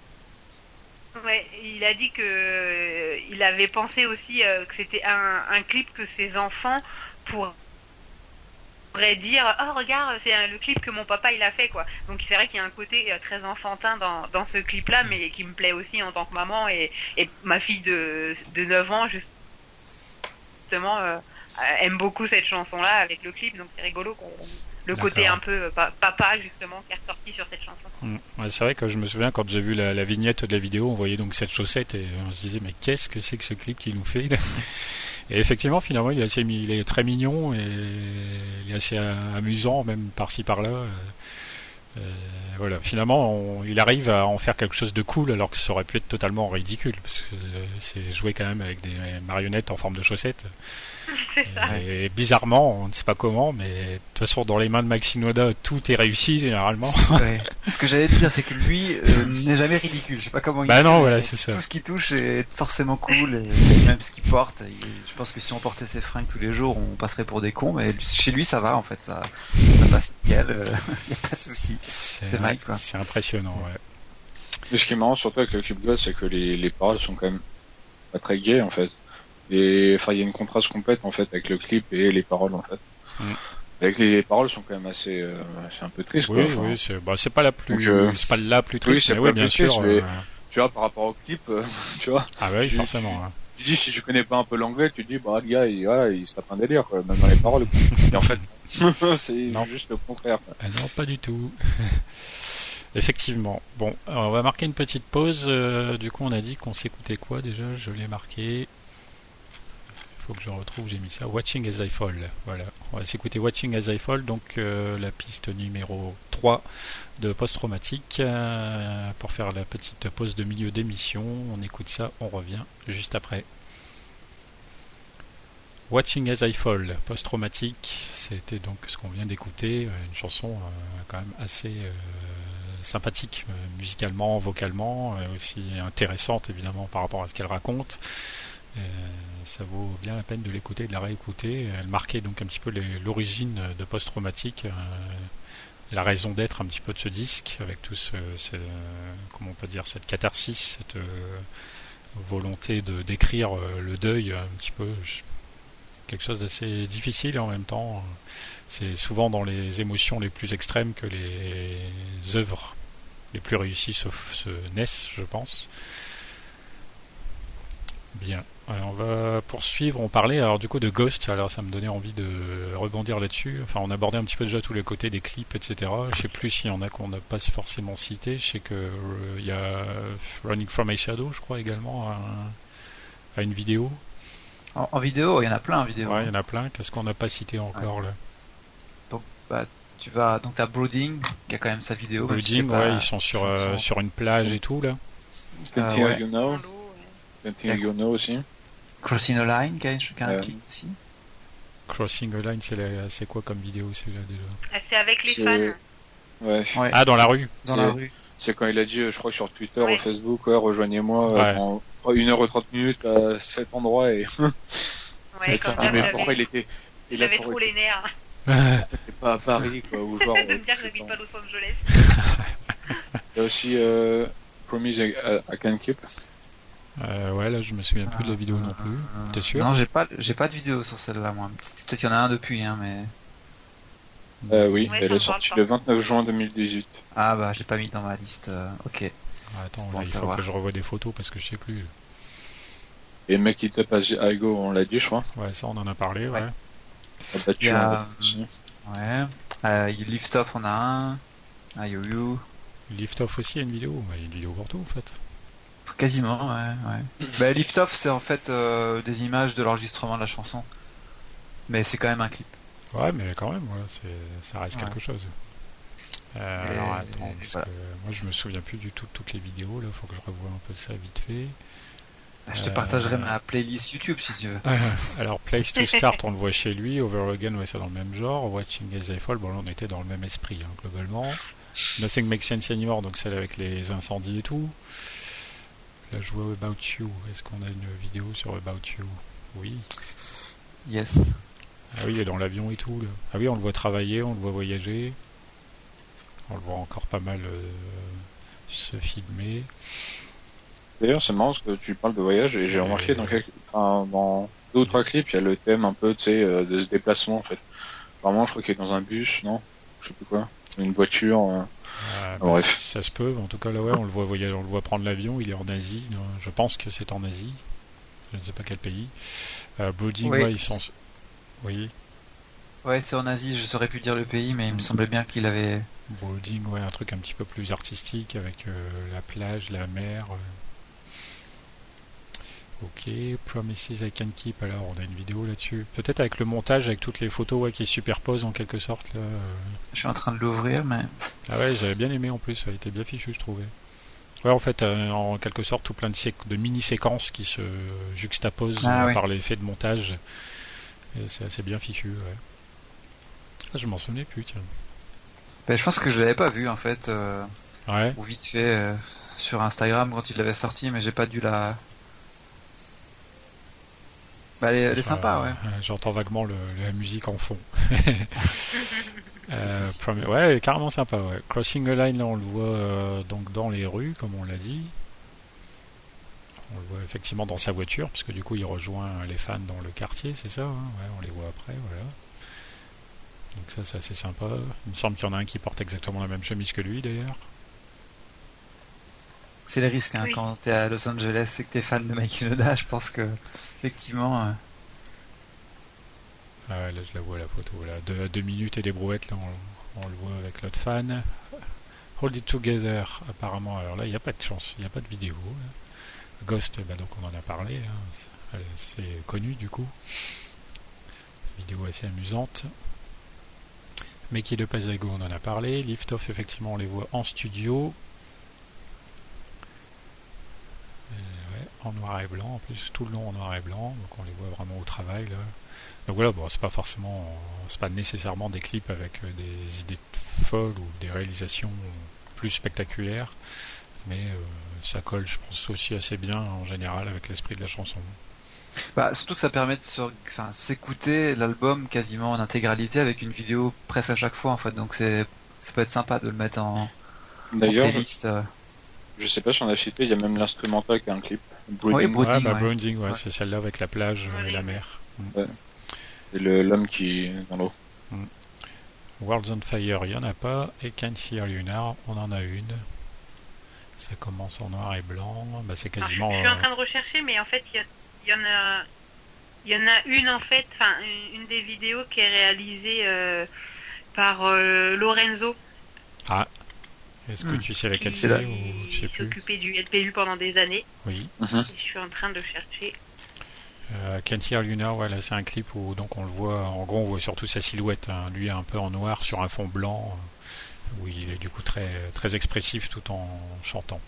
Ouais, il a dit que euh, il avait pensé aussi euh, que c'était un, un clip que ses enfants pourraient dire oh regarde c'est le clip que mon papa il a fait quoi donc c'est vrai qu'il y a un côté très enfantin dans, dans ce clip là mais qui me plaît aussi en tant que maman et, et ma fille de, de 9 ans justement euh, aime beaucoup cette chanson là avec le clip donc c'est rigolo qu'on le côté un peu euh, pa- papa justement qui est ressorti sur cette chanson Mm. Ouais, c'est vrai que je me souviens quand j'ai vu la, la vignette de la vidéo, on voyait donc cette chaussette et on se disait mais qu'est-ce que c'est que ce clip qu'il nous fait? Et effectivement, finalement, il est assez, il est très mignon et il est assez euh, amusant même par-ci par-là. Euh, euh, voilà, finalement, on- il arrive à en faire quelque chose de cool alors que ça aurait pu être totalement ridicule parce que euh, c'est joué quand même avec des marionnettes en forme de chaussettes. c'est ça Et bizarrement, on ne sait pas comment, mais de toute façon, dans les mains de Maxinoda, tout est réussi généralement. Ouais. Ce que j'allais te dire, c'est que lui euh, n'est jamais ridicule. Je sais pas comment il Bah non, voilà, c'est ça. Tout ce qu'il touche est forcément cool, et même ce qu'il porte. il- Je pense que si on portait ses fringues tous les jours, on passerait pour des cons, mais chez lui, ça va en fait, ça, ça passe nickel, il n'y a pas de souci. C'est Mike, quoi. C'est impressionnant, ouais. Mais ce qui est marrant surtout avec le de Ghost, c'est que les, les paroles sont quand même pas très gays en fait. Enfin, il y a une contraste complète en fait avec le clip et les paroles en fait. Mm. Avec les, les paroles sont quand même assez, euh, c'est un peu triste Oui, quoi. Enfin, oui, c'est bah, c'est pas la plus, euh, c'est pas la plus oui, triste, c'est mais oui, bien sûr. mais- euh, Tu vois, par rapport au clip, euh, tu vois, Ah bah oui, tu- forcément. hein. tu dis si tu connais pas un peu l'anglais, tu dis bah le gars, il, voilà, il se tape un délire quoi, même dans les paroles. Et en fait, c'est Non. juste le contraire. quoi. Ah non, pas du tout. Effectivement. Bon, on va marquer une petite pause. euh, du coup, on a dit qu'on s'écoutait quoi déjà? Je l'ai marqué. Faut que je retrouve, j'ai mis ça. Watching as I Fall. Voilà. On va s'écouter Watching as I Fall, donc euh, la piste numéro 3 de Post-Traumatique. euh, pour faire la petite pause de milieu d'émission. On écoute ça, on revient juste après. Watching as I Fall, post-traumatique, c'était donc ce qu'on vient d'écouter, euh, une chanson quand même assez sympathique musicalement, vocalement, aussi intéressante évidemment par rapport à ce qu'elle raconte. Ça vaut bien la peine de l'écouter, de la réécouter. Elle marquait donc un petit peu l'origine de post-traumatique, euh, la raison d'être un petit peu de ce disque, avec tout ce, comment on peut dire, cette catharsis, cette euh, volonté de décrire euh, le deuil un petit peu. Quelque chose d'assez difficile et en même temps, c'est souvent dans les émotions les plus extrêmes que les œuvres les plus réussies se naissent, je pense. Bien. Alors, on va poursuivre. On parlait alors du coup de Ghost. Alors ça me donnait envie de rebondir là-dessus. Enfin, on abordait un petit peu déjà tous les côtés des clips, etc. Je sais plus s'il y en a qu'on n'a pas forcément cité. Je sais que euh, y a Running from a Shadow, je crois également, à, à une vidéo. En, en vidéo, il y en a plein en vidéo. Ouais, il y en a plein. Qu'est-ce qu'on n'a pas cité encore là? Bah, tu vas, donc t'as Brooding, qui a quand même sa vidéo. Brooding, pas ouais, ils sont sur, euh, sur une plage et tout là. Ouais. You Know. Continue You Know aussi. Crossing a Line, Ouais. aussi. Crossing a Line, c'est la- c'est quoi comme vidéo celui-là déjà Ah, C'est avec les C'est- fans. Ouais. Ouais. Ah, dans la rue Dans c'est- la rue. C'est quand il a dit, euh, je crois, sur Twitter Ouais. ou Facebook, ouais, rejoignez-moi Ouais. euh, en 1h30 minutes à cet endroit et Ouais, C'est Ah, mais pourquoi il était il a J'avais pour- trop les nerfs était pas à Paris quoi ou genre de me euh, dire que j'habite pas. pas Los Angeles. il y a aussi euh, Promise I, I Can Keep Euh, ouais, là, je me souviens plus de la vidéo non plus. T'es sûr? Non, j'ai pas, j'ai pas de vidéo sur celle-là, moi. Peut-être qu'il y en a un depuis, hein, mais. euh, oui Ouais, elle est sortie le 29 juin 2018 Ah bah, je l'ai pas mis dans ma liste. euh, ok. Ah, Attends, C'est bon là, à il faut savoir. que je revoie des photos parce que je sais plus. et Make It Up As I Go on l'a dit je crois Ouais, ça, on en a parlé, ouais. Ouais. a battu Il y a-. Ouais. Euh, il Lift Off, on a un. Un Yo-Yo. Lift Off aussi, il y a une vidéo. Bah, il y a une vidéo pour tout, en fait. Quasiment, ouais. ouais. bah, Lift Off, c'est en fait euh, des images de l'enregistrement de la chanson. Mais c'est quand même un clip. Ouais, mais quand même, ouais, c'est, ça reste Ouais. quelque chose. Euh, Et- alors, attends, parce voilà. que moi, je me souviens plus du tout de toutes les vidéos, là. Faut que je revoie un peu ça vite fait. Je te Euh, partagerai ma playlist YouTube si tu veux. Alors, Place to Start, on le voit chez lui. Over Again, ouais, c'est dans le même genre. Watching as I Fall, bon, là, on était dans le même esprit, hein, globalement. Nothing Makes Sense Anymore, donc celle avec les incendies et tout. Là, je vois About You. Est-ce qu'on a une vidéo sur About You? Oui. Yes. Ah oui, il est dans l'avion et tout. Là. Ah oui, on le voit travailler, on le voit voyager. On le voit encore pas mal euh, se filmer. d'ailleurs c'est marrant parce que tu parles de voyage et j'ai remarqué dans quelques enfin, dans deux ou trois clips il y a le thème un peu tu sais euh, de ce déplacement en fait vraiment je crois qu'il est dans un bus non? Je sais plus quoi une voiture euh, bref. Ça se peut. En tout cas, là, ouais, on le voit voyager, on le voit prendre l'avion. Il est en Asie. Je pense que c'est en Asie. Je ne sais pas quel pays. Euh, Brooding, Oui. ouais, ils sont. Oui. Ouais, c'est en Asie, je saurais plus dire le pays, mais il me semblait bien qu'il avait. Brooding, ouais, un truc un petit peu plus artistique avec euh, la plage, la mer. Ok, Promises I Can Keep, alors on a une vidéo là-dessus. Peut-être avec le montage, avec toutes les photos ouais, qui se superposent en quelque sorte. Là, euh. Je suis en train de l'ouvrir, mais. Ah ouais, j'avais bien aimé en plus, ça a été bien fichu, je trouvais. Ouais, en fait, euh, en quelque sorte, tout plein de, de mini-séquences qui se juxtaposent Ah euh, par l'effet de montage. C'est assez bien fichu, ouais. Ah, je m'en souvenais plus, tiens. Ben, je pense que je l'avais pas vu en fait, euh, Ouais. ou vite fait sur Instagram quand il l'avait sorti, mais j'ai pas dû la. Bah, elle est, elle est sympa, ouais. Euh, J'entends vaguement le- la musique en fond. Euh, ouais, elle est carrément sympa. Ouais. Crossing a Line, là, on le voit euh, donc dans les rues, comme on l'a dit. On le voit effectivement dans sa voiture, puisque du coup, il rejoint les fans dans le quartier, c'est ça hein? Ouais, On les voit après, voilà. Donc ça, c'est assez sympa. Il me semble qu'il y en a un qui porte exactement la même chemise que lui, d'ailleurs. C'est le risque hein, Oui. quand t'es à Los Angeles et que t'es fan de Mike Shinoda, je pense que effectivement. euh, Ah ouais, là, je la vois la photo. Là. Deux, deux minutes et des brouettes, là, on, on le voit avec l'autre fan. Hold It Together, apparemment. Alors là, il n'y a pas de chance, il n'y a pas de vidéo. là. Ghost, bah, donc on en a parlé. hein. C'est c'est connu du coup. Vidéo assez amusante. Make de Pazago, on en a parlé. Lift Off, effectivement, on les voit en studio. Euh, ouais, en noir et blanc, en plus, tout le long en noir et blanc. Donc on les voit vraiment au travail là. Donc voilà, bon, c'est pas forcément, c'est pas nécessairement des clips avec euh, des idées folles ou des réalisations plus spectaculaires, mais euh, ça colle, je pense, aussi assez bien en général avec l'esprit de la chanson. Bah, surtout que ça permet de s'écouter l'album quasiment en intégralité avec une vidéo presque à chaque fois en fait, donc c'est ça peut être sympa de le mettre en, en playlist. euh. Je sais pas si on a cité il y a même l'instrumental qui a un clip Oui, Brooding, ouais, bah, ouais. Brooding, ouais, Ouais. c'est celle-là avec la plage et la mer. et le- l'homme qui est dans l'eau Worlds on Fire, il y en a pas, et Can't Hear You Now, on en a une. Ça commence en noir et blanc, bah, c'est Alors, je, quasiment. je suis en euh, train de rechercher, mais en fait, il y, en a, il y en a une en fait, enfin une, une des vidéos qui est réalisée euh, par euh, Lorenzo, Est-ce que tu sais laquelle c'est là. ou je sais plus s'occupait du LPU pendant des années. Oui. Mhm. Je suis en train de chercher. Euh, Can't Hear You Now, voilà, c'est un clip où donc on le voit, en gros on voit surtout sa silhouette, hein, lui un peu en noir sur un fond blanc, euh, où il est du coup très, très expressif tout en chantant.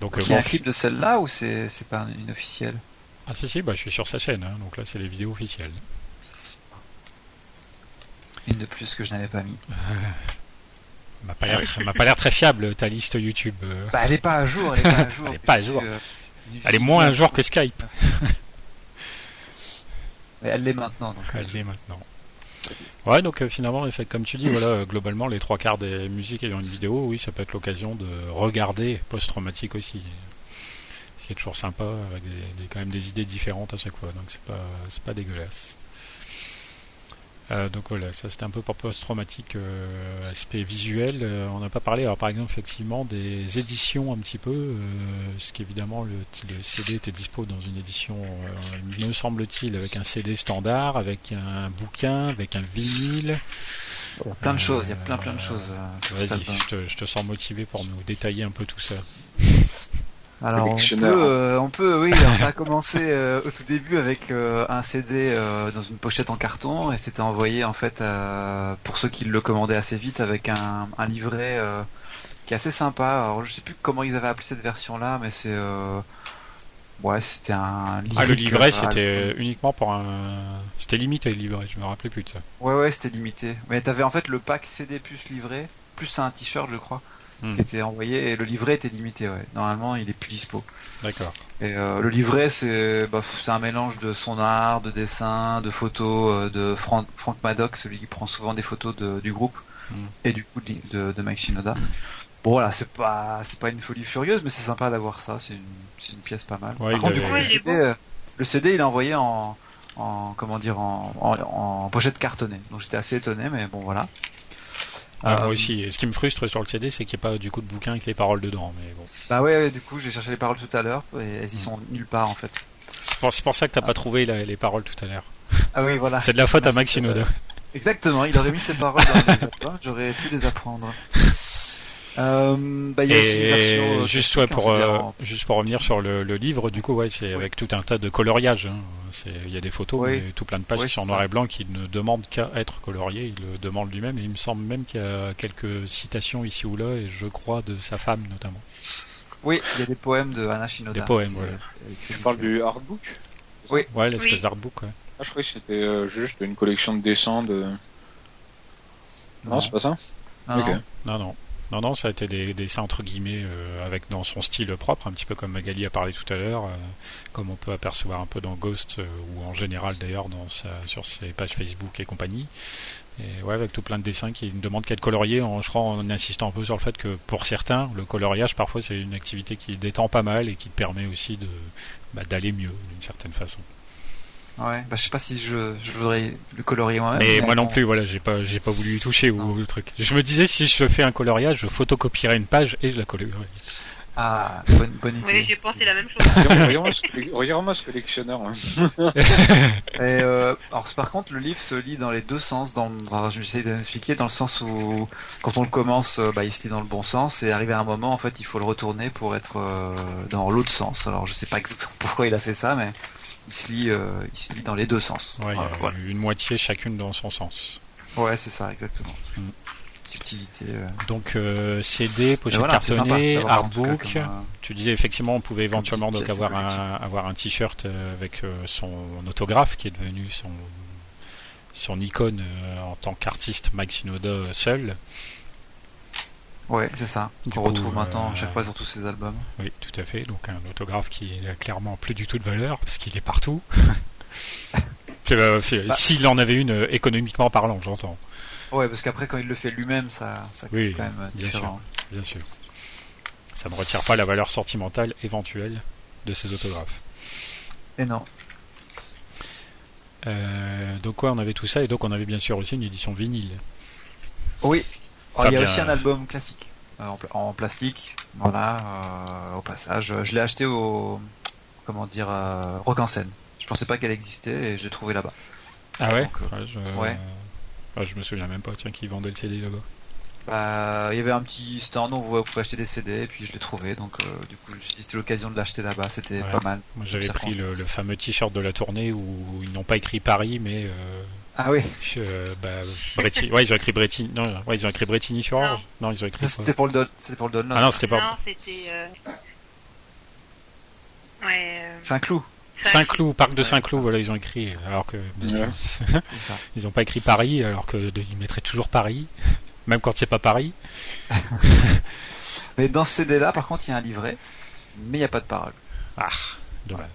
Donc, euh, y a bon, un clip de celle-là ou c'est c'est pas une officielle? Ah si si, bah, je suis sur sa chaîne, hein, donc là c'est les vidéos officielles. Une de plus que je n'avais pas mis. M'a pas l'air très- m'a pas l'air très fiable ta liste YouTube. euh. Bah, elle est pas à jour, elle est pas à jour. Elle est pas à jour. Euh, Elle est moins un jour que Skype. Mais elle l'est maintenant. Donc, euh, Elle l'est maintenant. Ouais, donc euh, finalement, comme tu dis, voilà, euh, globalement, les trois quarts des musiques ayant une vidéo, oui, ça peut être l'occasion de regarder post-traumatique aussi. Ce qui est toujours sympa, avec des, des- quand même des idées différentes à chaque fois, donc c'est pas, c'est pas dégueulasse. Euh, donc voilà, ça c'était un peu pour post-traumatique, euh, aspect visuel. Euh, on n'a pas parlé, alors par exemple, effectivement, des éditions un petit peu, euh, ce qu'évidemment le, le CD était dispo dans une édition, euh, me semble-t-il, avec un CD standard, avec un bouquin, avec un vinyle. plein de choses, il y a plein plein de choses. Vas-y, je te, je te sens motivé pour nous détailler un peu tout ça. Alors on peut, euh, on peut, oui, alors, ça a commencé euh, au tout début avec euh, un CD euh, dans une pochette en carton et c'était envoyé en fait euh, pour ceux qui le commandaient assez vite avec un, un livret euh, qui est assez sympa. Alors je sais plus comment ils avaient appelé cette version-là, mais c'est euh, ouais, c'était un livret. Ah, le livret, euh, c'était uniquement pour un. C'était limité le livret, je me rappelais plus de ça. Ouais, ouais, c'était limité. Mais t'avais en fait le pack CD plus livret, plus un t-shirt, je crois, Hmm, qui était envoyé et le livret était limité. Ouais, normalement il est plus dispo. D'accord. Et euh, le livret, c'est bah, c'est un mélange de son art, de dessin, de photos euh, de Frank, Frank Maddock, celui qui prend souvent des photos de- du groupe, Mm. et du coup de, de, de Mike Shinoda. Bon voilà, c'est pas c'est pas une folie furieuse, mais c'est sympa d'avoir ça. C'est une, une pièce pas mal. Ouais, Par contre, du coup, le CD, euh, le CD, il est envoyé en en comment dire en, en, en pochette cartonnée. Donc j'étais assez étonné, mais bon voilà. Ah, moi aussi. Et ce qui me frustre sur le CD, c'est qu'il n'y a pas du coup de bouquin avec les paroles dedans. Mais bon. Bah ouais, du coup j'ai cherché les paroles tout à l'heure et elles y sont nulle part en fait. C'est pour, ça que t'as pas trouvé la- les paroles tout à l'heure. Ah oui voilà. C'est de la faute à Merci, Max Shinoda. euh, Exactement, il aurait mis ses paroles dans les albums, j'aurais pu les apprendre. Euh, bah, il y a une Et version, euh, juste, classique, ouais, pour, hein, euh, juste pour revenir sur le, le livre, du coup, ouais, c'est avec tout un tas de coloriages. hein. C'est- Il y a des photos, Oui. mais tout plein de pages Oui, qui sont en noir et blanc qui ne demandent qu'à être coloriées. Il le demande lui-même. Et il me semble même qu'il y a quelques citations ici ou là, et je crois de sa femme notamment. Oui, il y a des poèmes de Anna Shinoda. Des poèmes, elle écrit Tu parles du artbook? Ouais, l'espèce Oui. d'artbook. Ouais. Ah, je croyais que c'était euh, juste une collection de dessins de. Non, Non. c'est pas ça? Non, Ok. non. Non, non. Non, ça a été des dessins entre guillemets euh, avec dans son style propre, un petit peu comme Magali a parlé tout à l'heure, euh, comme on peut apercevoir un peu dans Ghost euh, ou en général d'ailleurs dans sa, sur ses pages Facebook et compagnie. Et ouais, avec tout plein de dessins qui ne demandent qu'à être coloriés, en, je crois en insistant un peu sur le fait que pour certains, le coloriage parfois c'est une activité qui détend pas mal et qui permet aussi de bah, d'aller mieux d'une certaine façon. Ouais, bah, je sais pas si je, je voudrais le colorier moi-même. Mais moi non plus, voilà, j'ai pas j'ai pas voulu y toucher Non. ou le truc. Je me disais si je fais un coloriage, je photocopierais une page et je la colorierais. Ah, bonne, bonne Oui, idée. j'ai pensé la même chose. Regarde-moi ce, collectionneur. hein. Et, euh, alors par contre, le livre se lit dans les deux sens. Dans, alors, je vais essayer d'expliquer dans le sens où quand on le commence, euh, bah, il se lit dans le bon sens, et arrivé à un moment, en fait, il faut le retourner pour être euh, dans l'autre sens. Alors je sais pas exactement pourquoi il a fait ça, mais il se lit, euh, il se lit dans les deux sens. Ouais, Voilà, voilà. une moitié chacune dans son sens. Ouais, c'est ça, exactement. Mm. Subtilité. euh. Donc euh, CD, pochette voilà, cartonnée, cas artbook. comme, euh, Tu disais effectivement on pouvait éventuellement donc avoir un avoir un t-shirt avec son autographe qui est devenu son son icône en tant qu'artiste Mike Shinoda seul. Ouais, c'est ça. Qu'on retrouve maintenant euh, chaque fois sur tous ses albums. Oui, tout à fait. Donc un autographe qui n'a clairement plus du tout de valeur parce qu'il est partout. Euh, Bah. S'il en avait une euh, économiquement parlant, j'entends. Ouais, parce qu'après quand il le fait lui-même, ça, ça Oui, c'est quand même euh, bien différent. Bien sûr. Ça ne retire pas la valeur sentimentale éventuelle de ces autographes. Et non. Euh, donc ouais, on avait tout ça et donc on avait bien sûr aussi une édition vinyle. Oui. Alors, il y a aussi un album classique euh, en, en plastique. Voilà. euh, au passage, je l'ai acheté au comment dire euh, Rock en scène. Je pensais pas qu'elle existait et j'ai trouvé là-bas. Ah ouais, Donc, euh, ouais, je... ouais. Ah, je me souviens même pas, tiens, qui vendait le CD là-bas. Bah, il y avait un petit stand où vous pouvez acheter des CD et puis je l'ai trouvé. Donc euh, du coup, je c'était l'occasion de l'acheter là-bas. C'était Ouais. pas mal. Moi j'avais pris le, le fameux t-shirt de la tournée où ils n'ont pas écrit Paris mais euh, Ah oui. je- bah, Bretigny. Ouais, ils ont écrit Bretigny. Non, ouais, ils ont écrit Bretigny sur Non. Ils ont écrit. C'était pour le don- c'était pour le download. Ah non, c'était pas. Non, c'était. euh, Ouais. euh, Saint-Cloud. Saint-Cloud, parc de Saint-Cloud, voilà, ils ont écrit, alors que Ouais. ils n'ont pas écrit Paris, alors que ils mettraient toujours Paris, même quand c'est pas Paris. Mais dans ce CD-là, par contre, il y a un livret, mais il n'y a pas de parole. Ah,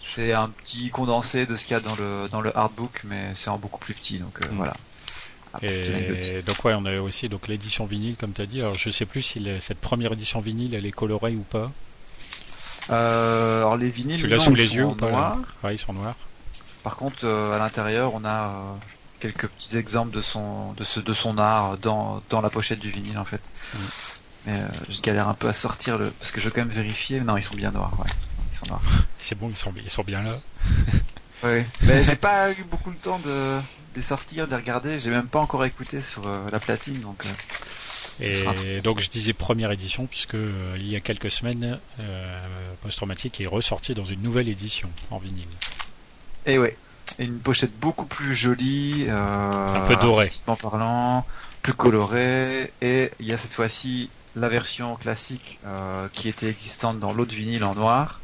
C'est un petit condensé de ce qu'il y a dans le, dans le hardbook, mais c'est en beaucoup plus petit, donc euh, Mm. voilà. Ah. Et donc ouais, on a aussi donc l'édition vinyle, comme tu as dit. Alors je sais plus si cette première édition vinyle, elle est colorée ou pas. Euh, alors les vinyles, Tu l'as sous les yeux ou pas là? noir. Ouais, ils sont noirs. Par contre, euh, à l'intérieur, on a euh, quelques petits exemples de son, de ce, de son art dans, dans la pochette du vinyle en fait. Mm. Mais je galère un peu à sortir le, parce que je veux quand même vérifier. Non, ils sont bien noirs, ouais. C'est bon, ils sont, ils sont bien là. Ouais. Mais j'ai pas eu beaucoup le temps de, de les sortir, de les regarder. J'ai même pas encore écouté sur euh, la platine, donc. euh. Et donc je disais première édition puisque euh, il y a quelques semaines, euh, Post Traumatique est ressorti dans une nouvelle édition en vinyle. Et ouais. Et une pochette beaucoup plus jolie, euh, Un peu dorée. parlant, plus colorée. Et il y a cette fois-ci la version classique euh, qui était existante dans l'autre vinyle en noir.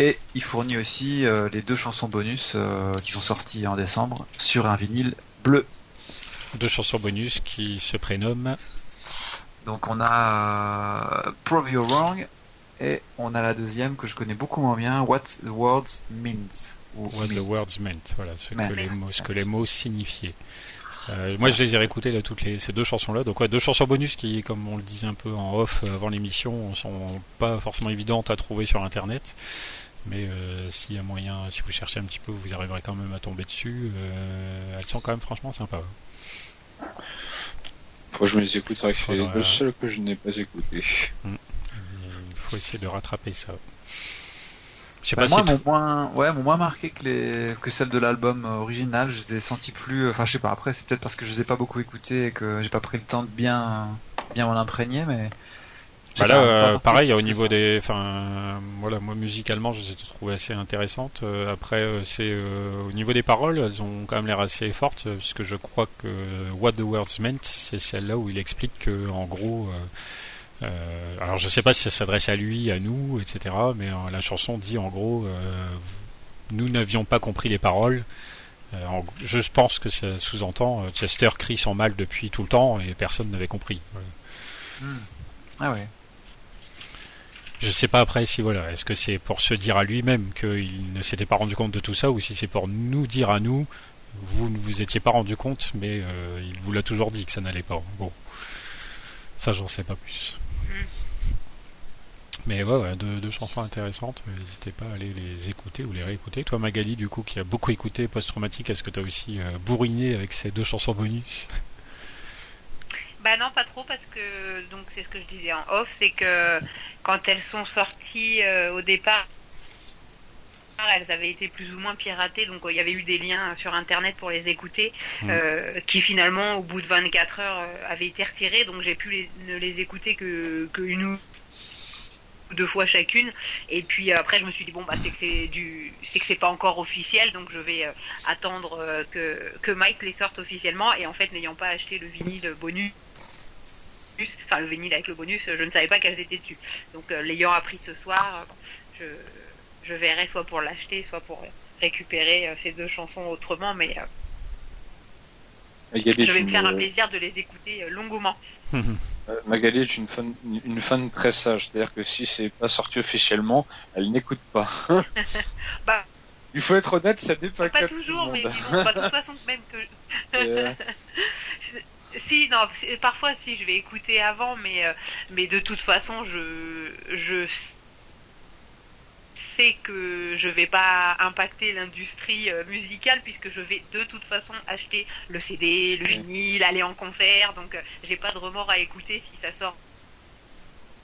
Et il fournit aussi euh, les deux chansons bonus euh, qui sont sorties en décembre sur un vinyle bleu. Deux chansons bonus qui se prénomment Donc on a euh, Prove You Wrong et on a la deuxième que je connais beaucoup moins bien, What the Words Means. Ou What the. Words Meant, voilà, ce, Meant. que les mots, ce que les mots signifiaient. Euh, moi, je les ai réécoutés là, toutes les, ces deux chansons-là. Donc, ouais, deux chansons bonus qui, comme on le disait un peu en off avant l'émission, sont pas forcément évidentes à trouver sur Internet. Mais euh, s'il y a moyen, si vous cherchez un petit peu, vous arriverez quand même à tomber dessus. Euh, elles sont quand même franchement sympas. Faut que je me les écoute, c'est Faudra- le seul que je n'ai pas écouté. Et il faut essayer de rattraper ça. Je sais Bah, pas moi, si m'ont moins, ouais, moins marqué que les, que celles de l'album euh, original. Je les ai sentis plus, enfin, je sais pas. Après, c'est peut-être parce que je les ai pas beaucoup écoutés et que j'ai pas pris le temps de bien, bien m'en imprégner, mais. Bah là, euh, pareil, au niveau ça. des, enfin, voilà, moi musicalement, je les ai trouvées assez intéressantes. Euh, après, euh, c'est euh, au niveau des paroles, elles ont quand même l'air assez fortes, euh, puisque je crois que What the Words Meant, c'est celle-là où il explique que, en gros, euh, euh, alors je sais pas si ça s'adresse à lui, à nous, etc. Mais euh, la chanson dit en gros, euh, nous n'avions pas compris les paroles. Euh, en- je pense que ça sous-entend euh, Chester crie son mal depuis tout le temps et personne n'avait compris. Voilà. Hmm. Ah ouais. Je ne sais pas après si voilà, est-ce que c'est pour se dire à lui-même qu'il ne s'était pas rendu compte de tout ça ou si c'est pour nous dire à nous, vous ne vous étiez pas rendu compte, mais euh, il vous l'a toujours dit que ça n'allait pas. Bon, ça j'en sais pas plus. Mais ouais, ouais deux, deux chansons intéressantes, n'hésitez pas à aller les écouter ou les réécouter. Toi Magali, du coup, qui a beaucoup écouté Post-Traumatique, est-ce que tu as aussi euh, bourriné avec ces deux chansons bonus? Bah non, pas trop parce que donc c'est ce que je disais en off, c'est que quand elles sont sorties euh, au départ, elles avaient été plus ou moins piratées, donc euh, il y avait eu des liens sur internet pour les écouter, Mhm. euh, qui finalement au bout de 24 heures avaient été retirés, donc j'ai pu les, ne les écouter que, que une ou deux fois chacune et puis après je me suis dit bon bah c'est que c'est du c'est que c'est pas encore officiel donc je vais euh, attendre euh, que que Mike les sorte officiellement et en fait n'ayant pas acheté le vinyle bonus enfin le vinyle avec le bonus, je ne savais pas qu'elles étaient dessus. Donc euh, l'ayant appris ce soir, je, je verrai soit pour l'acheter, soit pour récupérer euh, ces deux chansons autrement, mais euh, Magali je vais me faire un plaisir de les écouter euh, longuement. Magali est une fan, une fan très sage, c'est-à-dire que si c'est pas sorti officiellement, elle n'écoute pas. Bah. Il faut être honnête, ça n'est pas, Pas, toujours, mais disons, bah, de toute façon même que si non parfois si je vais écouter avant mais euh, mais de toute façon je je sais que je vais pas impacter l'industrie euh, musicale puisque je vais de toute façon acheter le CD, le vinyle, aller en concert donc euh, j'ai pas de remords à écouter si ça sort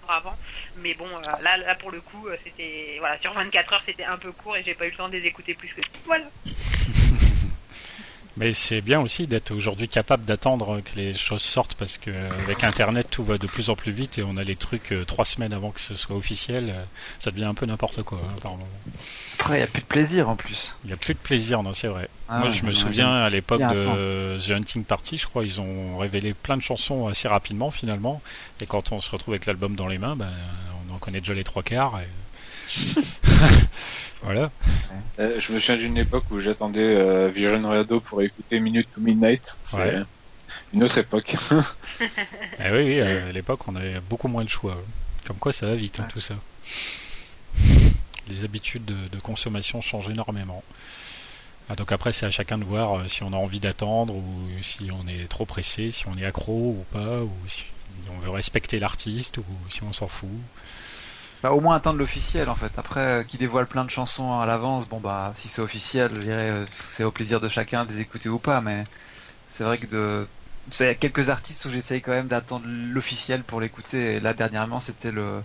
avant. Mais bon euh, là là pour le coup euh, c'était voilà sur 24 heures c'était un peu court et j'ai pas eu le temps de les écouter plus que ça. voilà Mais c'est bien aussi d'être aujourd'hui capable d'attendre que les choses sortent parce que avec Internet tout va de plus en plus vite et on a les trucs euh, trois semaines avant que ce soit officiel. euh, Ça devient un peu n'importe quoi hein, par moment. Après, il n'y a plus de plaisir en plus. Il n'y a plus de plaisir, non, c'est vrai. Ah Moi, je me souviens à l'époque de The Hunting Party, je crois, ils ont révélé plein de chansons assez rapidement finalement. Et quand on se retrouve avec l'album dans les mains, ben, on en connaît déjà les trois quarts. Et voilà. Euh, je me souviens d'une époque où j'attendais euh, Vision Radio pour écouter Minute to Midnight. C'est Ouais. une autre époque. Eh oui, oui, C'est- à l'époque, on avait beaucoup moins de choix. Comme quoi, ça va vite, hein, tout ça. Les habitudes de, de consommation changent énormément. Ah, donc après, c'est à chacun de voir euh, si on a envie d'attendre ou si on est trop pressé, si on est accro ou pas, ou si on veut respecter l'artiste ou si on s'en fout. Bah, au moins attendre l'officiel en fait. Après, euh, qui dévoile plein de chansons à l'avance, bon bah si c'est officiel, je dirais euh, c'est au plaisir de chacun de les écouter ou pas, mais c'est vrai que de. Il y a quelques artistes où j'essaye quand même d'attendre l'officiel pour l'écouter. Et là dernièrement, c'était le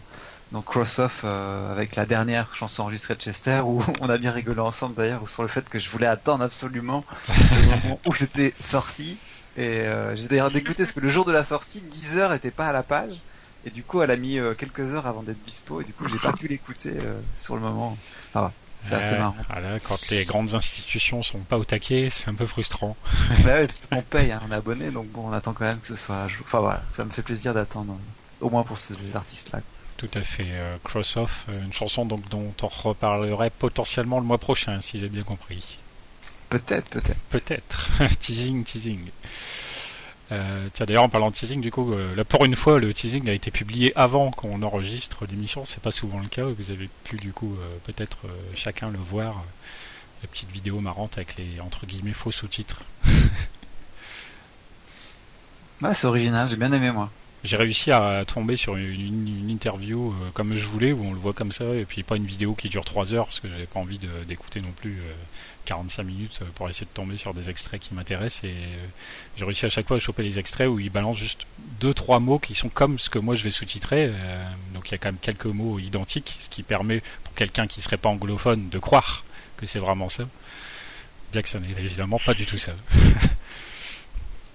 donc Cross Off euh, avec la dernière chanson enregistrée de Chester où on a bien rigolé ensemble d'ailleurs sur le fait que je voulais attendre absolument le moment où c'était sorti. Et euh, j'ai d'ailleurs dégoûté parce que le jour de la sortie, 10 heures était pas à la page. Et du coup, elle a mis euh, quelques heures avant d'être dispo, et du coup, j'ai pas pu l'écouter euh, sur le moment. Ça va, c'est assez marrant. voilà, quand les grandes institutions sont pas au taquet, c'est un peu frustrant. Bah ouais, on paye, hein, on est abonné, donc bon, on attend quand même que ce soit. à jour. Enfin voilà, ça me fait plaisir d'attendre, euh, au moins pour ces artistes-là. Tout à fait. Euh, Cross Off, une chanson donc, dont on reparlerait potentiellement le mois prochain, si j'ai bien compris. Peut-être, peut-être. Peut-être. teasing, teasing. Euh, tiens, d'ailleurs, en parlant de teasing, du coup, euh, là, pour une fois, le teasing a été publié avant qu'on enregistre l'émission. C'est pas souvent le cas. Vous avez pu, du coup, euh, peut-être euh, chacun le voir. la petite vidéo marrante avec les, entre guillemets, faux sous-titres. Ouais, c'est original, j'ai bien aimé moi. J'ai réussi à tomber sur une, une- une interview comme je voulais, où on le voit comme ça, et puis pas une vidéo qui dure 3 heures, parce que j'avais pas envie d'écouter non plus 45 minutes euh, pour essayer de tomber sur des extraits qui m'intéressent. Et euh, j'ai réussi à chaque fois à choper les extraits où ils balancent juste deux trois mots qui sont comme ce que moi je vais sous-titrer. euh, donc il y a quand même quelques mots identiques, ce qui permet pour quelqu'un qui serait pas anglophone de croire que c'est vraiment ça. Bien que ça n'est évidemment pas du tout ça.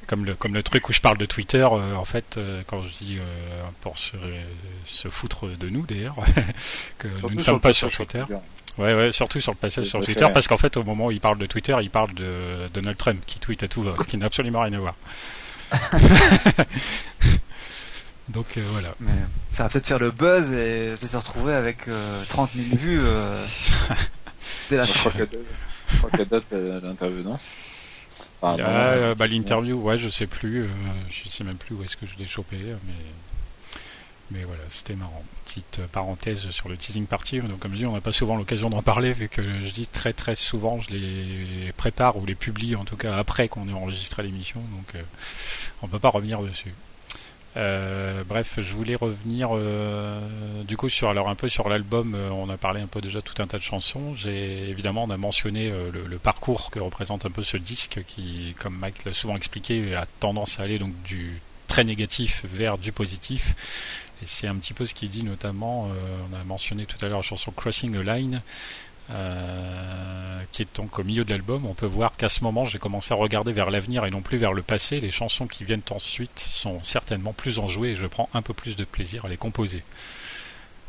Comme le, comme le truc où je parle de Twitter, euh, en fait, euh, quand je dis euh, pour se, se foutre de nous d'ailleurs, que nous ne sommes pas sur. Twitter. Ouais, ouais, surtout sur le passage sur. Twitter, parce qu'en fait, au moment où il parle de Twitter, il parle de Donald Trump qui tweet à tout va, ce qui n'a absolument rien à voir. Donc euh, voilà. Mais ça va peut-être faire le buzz et peut-être se retrouver avec euh, 30 000 vues euh, dès la Je crois fin. je crois qu'elle date euh, l'interview, non Enfin, Là, non, euh, bah, l'interview, ouais, je sais plus, euh, je sais même plus où est-ce que je l'ai chopé, mais mais voilà, c'était marrant. Petite euh, parenthèse sur le teasing party. Donc comme je dis, on n'a pas souvent l'occasion d'en parler vu que je dis très très souvent, je les prépare ou les publie en tout cas après qu'on ait enregistré l'émission, donc euh, on peut pas revenir dessus. Euh, bref, je voulais revenir euh, du coup sur alors un peu sur l'album. euh, on a parlé un peu déjà tout un tas de chansons. J'ai évidemment on a mentionné le, le parcours que représente un peu ce disque qui, comme Mike l'a souvent expliqué, a tendance à aller donc du très négatif vers du positif. Et c'est un petit peu ce qu'il dit notamment. euh, on a mentionné tout à l'heure la chanson Crossing a Line. euh, qui est donc au milieu de l'album, on peut voir qu'à ce moment j'ai commencé à regarder vers l'avenir et non plus vers le passé. Les chansons qui viennent ensuite sont certainement plus enjouées et je prends un peu plus de plaisir à les composer.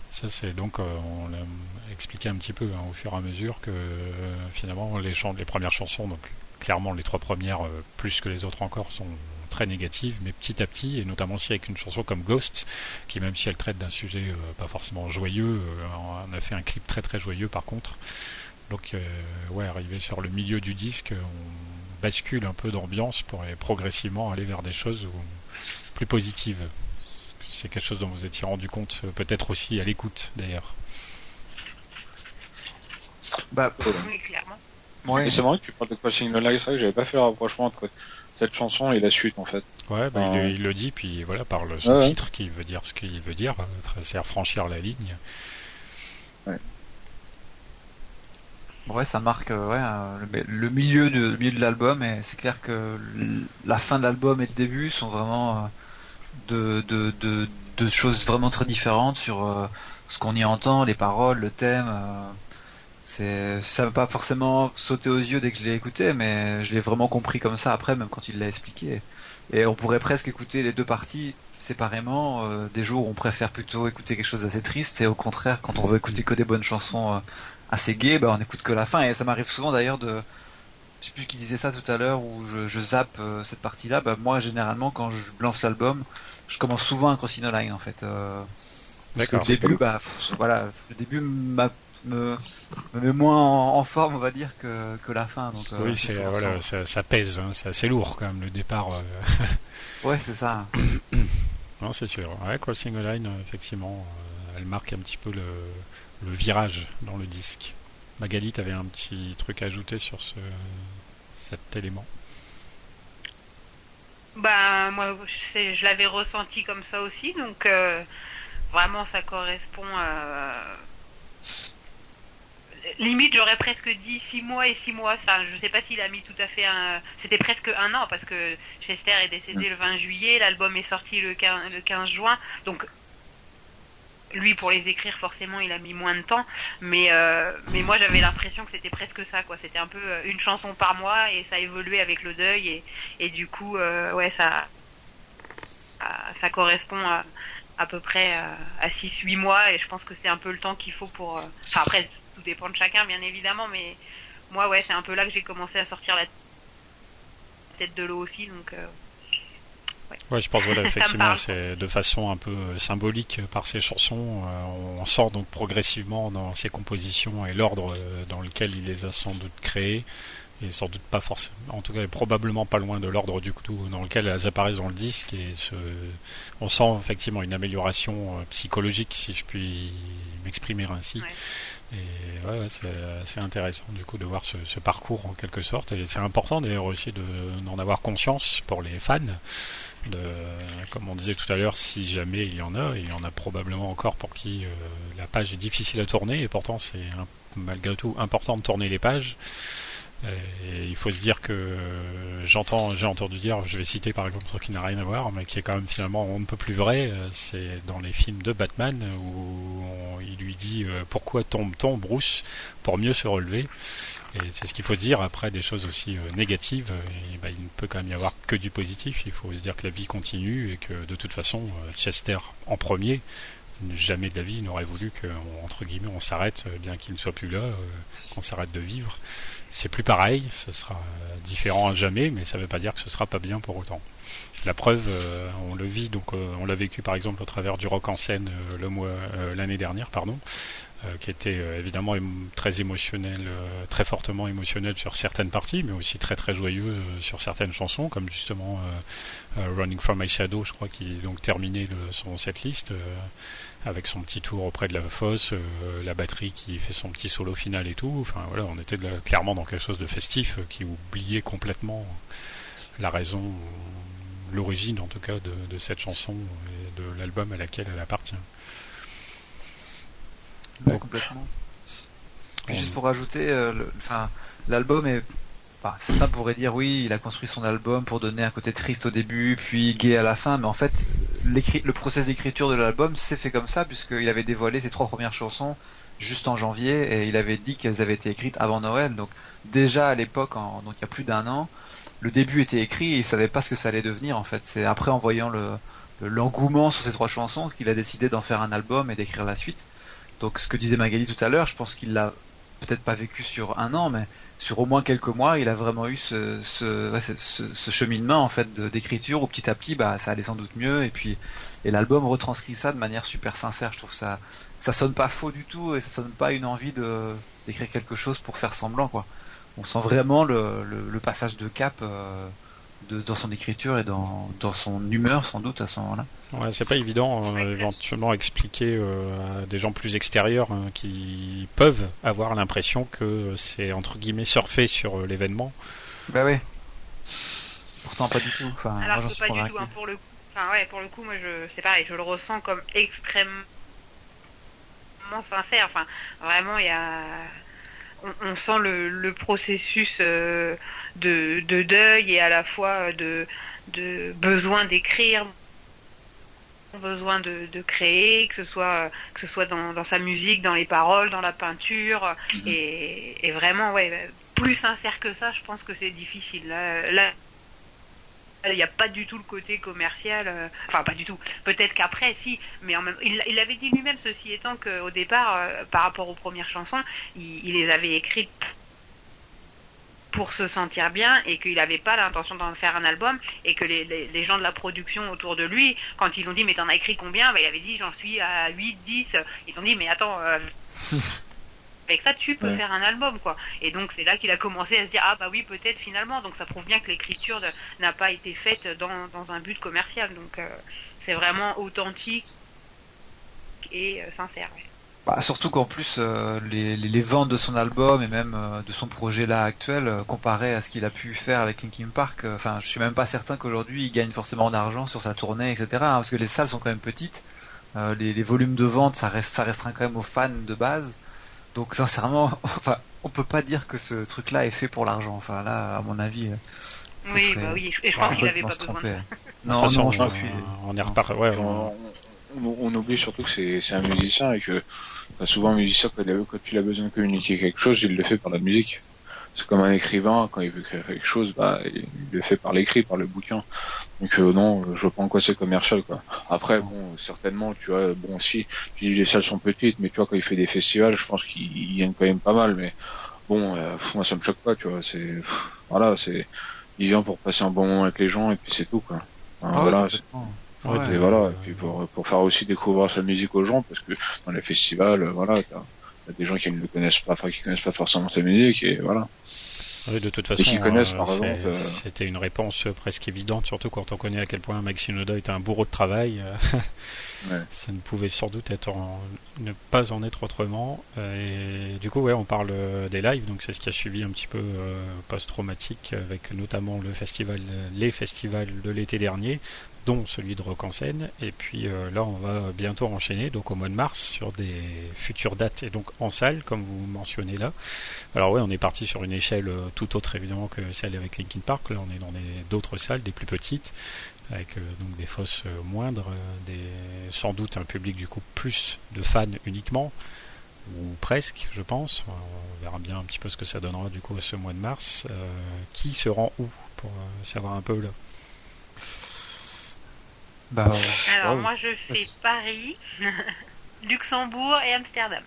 Ça c'est donc euh, on l'a expliqué un petit peu hein, au fur et à mesure que finalement les, les premières chansons, donc clairement les trois premières plus que les autres encore sont très négatives, mais petit à petit, et notamment aussi avec une chanson comme Ghost, qui même si elle traite d'un sujet euh, pas forcément joyeux, euh, on a fait un clip très très joyeux par contre. Donc euh, ouais, arrivé sur le milieu du disque, on bascule un peu d'ambiance pour euh, progressivement aller vers des choses où- plus positives. C'est quelque chose dont vous étiez rendu compte euh, peut-être aussi à l'écoute d'ailleurs. Bah, Oui, clairement. ouais. C'est vrai que tu parles de Crossing the Line, c'est vrai que j'avais pas fait le rapprochement entre cette chanson et la suite en fait. Ouais, bah, il, il le dit, puis voilà, par le, son Ouais, ouais. titre qui veut dire ce qu'il veut dire, euh, c'est franchir la ligne. Ouais, ça marque euh, ouais, euh, le, le milieu de, le milieu de l'album et c'est clair que l- la fin de l'album et le début sont vraiment euh, de, de, de, de choses vraiment très différentes sur ce qu'on y entend, les paroles, le thème. C'est ça m'a pas forcément sauté aux yeux dès que je l'ai écouté, mais je l'ai vraiment compris comme ça après, même quand il l'a expliqué. Et on pourrait presque écouter les deux parties séparément. euh, des jours où on préfère plutôt écouter quelque chose d'assez triste et au contraire, quand on veut écouter que des bonnes chansons euh, assez gay, bah on écoute que la fin. Et ça m'arrive souvent d'ailleurs de. Je sais plus qui disait ça tout à l'heure, où je, je zappe euh, cette partie-là. Bah moi, généralement, quand je lance l'album, je commence souvent un Crossing the Line en fait. Parce que le début, bah, voilà, le début me, me met moins en, forme, on va dire, que, que la fin. Donc, oui, c'est voilà, ça, ça, pèse, hein, c'est assez lourd quand même le départ. ouais, c'est ça. non, c'est sûr. Ouais, Crossing the Line, effectivement, elle marque un petit peu le, le virage dans le disque. Magali, tu avais un petit truc à ajouter sur ce, cet élément? Bah moi je, je l'avais ressenti comme ça aussi, donc euh, vraiment ça correspond à... Limite j'aurais presque dit 6 mois et 6 mois, enfin je sais pas s'il a mis tout à fait un... C'était presque un an parce que Chester est décédé le 20 juillet, l'album est sorti le 15, le 15 juin, donc lui pour les écrire forcément il a mis moins de temps. Mais euh, mais moi j'avais l'impression que c'était presque ça quoi. C'était un peu euh, une chanson par mois et ça évoluait avec le deuil et, et du coup euh, ouais ça ça correspond à, à peu près à 6 8 mois. Et je pense que c'est un peu le temps qu'il faut pour enfin après tout dépend de chacun bien évidemment mais moi ouais c'est un peu là que j'ai commencé à sortir la tête de l'eau aussi donc Ouais, je pense voilà, effectivement, c'est de façon un peu euh, symbolique par ces chansons. Euh, on sort donc progressivement dans ses compositions et l'ordre euh, dans lequel il les a sans doute créées, et sans doute pas forcément, en tout cas probablement pas loin de l'ordre du coup dans lequel elles apparaissent dans le disque. Et ce, on sent effectivement une amélioration psychologique, si je puis m'exprimer ainsi. Et ouais, c'est intéressant du coup de voir ce, ce, parcours en quelque sorte. Et c'est important d'ailleurs aussi d'en avoir conscience pour les fans de, comme on disait tout à l'heure, si jamais il y en a, il y en a probablement encore pour qui euh, la page est difficile à tourner, et pourtant c'est malgré tout important de tourner les pages. Et il faut se dire que j'entends, j'ai entendu dire, je vais citer par exemple truc qui n'a rien à voir, mais qui est quand même finalement on ne peut plus vrai, euh, c'est dans les films de Batman où il lui dit euh, pourquoi tombe-t-on Bruce pour mieux se relever? Et c'est ce qu'il faut dire après des choses aussi euh, négatives. Bah, il ne peut quand même y avoir que du positif. Il faut se dire que la vie continue et que de toute façon, Chester en premier, jamais de la vie n'aurait voulu que, entre guillemets, on s'arrête, bien qu'il ne soit plus là, qu'on s'arrête de vivre. C'est plus pareil, ce sera différent à jamais, mais ça ne veut pas dire que ce sera pas bien pour autant. La preuve, on le vit, donc on l'a vécu par exemple au travers du rock en scène le mois l'année dernière, pardon. Euh, qui était euh, évidemment très émotionnel, euh, très fortement émotionnel sur certaines parties, mais aussi très très joyeux sur certaines chansons, comme justement Running from My Shadow, je crois, qui donc terminé le, son setlist avec son petit tour auprès de la fosse, la batterie qui fait son petit solo final et tout. Enfin voilà, on était clairement dans quelque chose de festif qui oubliait complètement la raison, l'origine en tout cas de, de cette chanson et de l'album à laquelle elle appartient complètement. juste pour rajouter, euh, enfin, l'album est Enfin, certains pourraient dire oui, il a construit son album pour donner un côté triste au début, puis gai à la fin, mais en fait, le process d'écriture de l'album s'est fait comme ça, puisqu'il avait dévoilé ses trois premières chansons juste en janvier, et il avait dit qu'elles avaient été écrites avant Noël, donc déjà à l'époque, donc il y a plus d'un an, le début était écrit et il savait pas ce que ça allait devenir en fait. C'est après en voyant le l'engouement sur ces trois chansons qu'il a décidé d'en faire un album et d'écrire la suite. Donc ce que disait Magali tout à l'heure, je pense qu'il l'a peut-être pas vécu sur un an, mais sur au moins quelques mois, il a vraiment eu ce, ce, cheminement en fait d'écriture où petit à petit, bah ça allait sans doute mieux et puis et l'album retranscrit ça de manière super sincère. Je trouve ça ça sonne pas faux du tout et ça sonne pas une envie de d'écrire quelque chose pour faire semblant quoi. On sent vraiment le, le, passage de cap. Euh, dans son écriture et dans, dans son humeur sans doute à ce moment-là. Ouais, c'est pas évident euh, éventuellement expliquer euh, à des gens plus extérieurs hein, qui peuvent avoir l'impression que c'est entre guillemets surfer sur euh, l'événement. Bah oui. Pourtant pas du tout. Enfin, Alors pas du tout hein, pour le coup. Enfin ouais, pour le coup moi je c'est pareil, je le ressens comme extrêmement sincère. Enfin vraiment il y a on, sent le, le processus euh, de, de, deuil et à la fois de, de besoin d'écrire, besoin de, de, créer, que ce soit que ce soit dans, dans, sa musique, dans les paroles, dans la peinture, mhm. et, et, vraiment ouais, plus sincère que ça, je pense que c'est difficile. là il n'y a pas du tout le côté commercial, euh, enfin pas du tout. Peut-être qu'après, si, mais en même, il, il avait dit lui-même, ceci étant qu'au départ, euh, par rapport aux premières chansons, il, les avait écrites pour se sentir bien et qu'il n'avait pas l'intention d'en faire un album et que les, les, les, gens de la production autour de lui, quand ils ont dit mais t'en as écrit combien, bah, il avait dit j'en suis à 8, 10. Ils ont dit mais attends, euh, avec ça tu peux Ouais. faire un album quoi. Et donc c'est là qu'il a commencé à se dire ah bah oui peut-être finalement. Donc ça prouve bien que l'écriture n'a pas été faite dans, dans un but commercial. Donc euh, c'est vraiment authentique et euh, sincère. ouais. Bah, surtout qu'en plus, euh, les, les, les ventes de son album et même euh, de son projet là actuel, euh, comparé à ce qu'il a pu faire avec Linkin Park, euh, enfin, je suis même pas certain qu'aujourd'hui il gagne forcément d'argent sur sa tournée, etc. hein, parce que les salles sont quand même petites, euh, les, les volumes de vente, ça reste, ça restera quand même aux fans de base. Donc sincèrement, enfin, on peut pas dire que ce truc-là est fait pour l'argent. Enfin là, à mon avis, euh, ça Oui, serait bah oui. Et je pense qu'il avait pas besoin de ça. Non, de toute façon, non, je pense qu'il- on est reparti. Ouais, on- on, oublie surtout que c'est un musicien et que souvent un musicien quand il, a, quand il a besoin de communiquer quelque chose, il le fait par la musique. C'est comme un écrivain quand il veut écrire quelque chose, bah il le fait par l'écrit, par le bouquin. Donc euh, non, je vois pas en quoi c'est commercial quoi. Après bon, certainement tu vois, bon si, tu dis les salles sont petites, mais tu vois quand il fait des festivals, je pense qu'il il gagne quand même pas mal. Mais bon, euh, moi ça me choque pas, tu vois. C'est voilà, c'est il vient pour passer un bon moment avec les gens et puis c'est tout quoi. Enfin, Ah voilà. Ouais, Ouais. et voilà, et puis pour, pour faire aussi découvrir sa musique aux gens, parce que dans les festivals, euh, voilà, t'as t'as des gens qui ne le connaissent pas, enfin qui connaissent pas forcément sa musique, et voilà. Oui, de toute façon, euh, euh, c'était une réponse presque évidente, surtout quand on connaît à quel point Shinoda était un bourreau de travail. Ouais. Ça ne pouvait sans doute être en- ne pas en être autrement. Et du coup, ouais, on parle des lives, donc c'est ce qui a suivi un petit peu euh, post-traumatique, avec notamment le festival, les festivals de l'été dernier, dont celui de Rock en scène. Et puis euh, là, on va bientôt enchaîner, donc au mois de mars, sur des futures dates et donc en salle, comme vous mentionnez là. Alors ouais, on est parti sur une échelle euh, tout autre évidemment que celle avec Linkin Park. Là, on est dans d'autres salles, des plus petites, avec euh, donc des fosses moindres, des sans doute un public du coup plus de fans uniquement ou presque, je pense. On verra bien un petit peu ce que ça donnera du coup ce mois de mars. Qui se rend où pour savoir un peu là. Bah, euh, Alors ouais, moi je fais vas-y. Paris, Luxembourg et Amsterdam.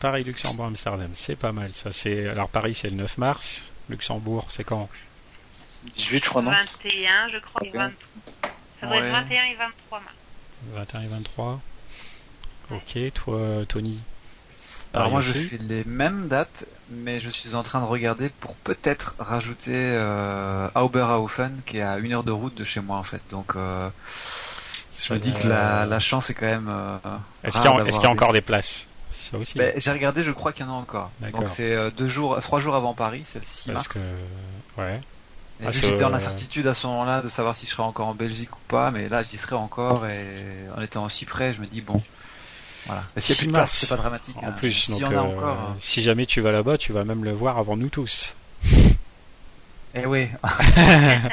Paris, Luxembourg, Amsterdam, c'est pas mal. Ça c'est alors Paris c'est le 9 mars. Luxembourg c'est quand? 18, je crois, non? 21 je crois et 21. 23. Ça doit Ouais. être 21 et 23 mars. 21 et 23. Ok, toi Tony? Alors moi je fais les mêmes dates, mais je suis en train de regarder pour peut-être rajouter euh, Auberhaufen qui est à une heure de route de chez moi en fait. Donc euh, je me dis que la, la chance est quand même. Euh, Est-ce qu'il y, a- y encore des places? Ben, J'ai regardé, je crois qu'il y en a encore. Donc c'est euh, deux jours, trois jours avant Paris, c'est le 6 Parce mars. que ouais. Ah, j'étais en incertitude à ce moment-là de savoir si je serais encore en Belgique ou pas, mais là j'y serais encore et en étant aussi près, je me dis bon, voilà. N'y a plus de place, c'est pas dramatique. En hein. plus, s'il donc, a euh, encore. hein. si jamais tu vas là-bas, tu vas même le voir avant nous tous. Eh oui. Un-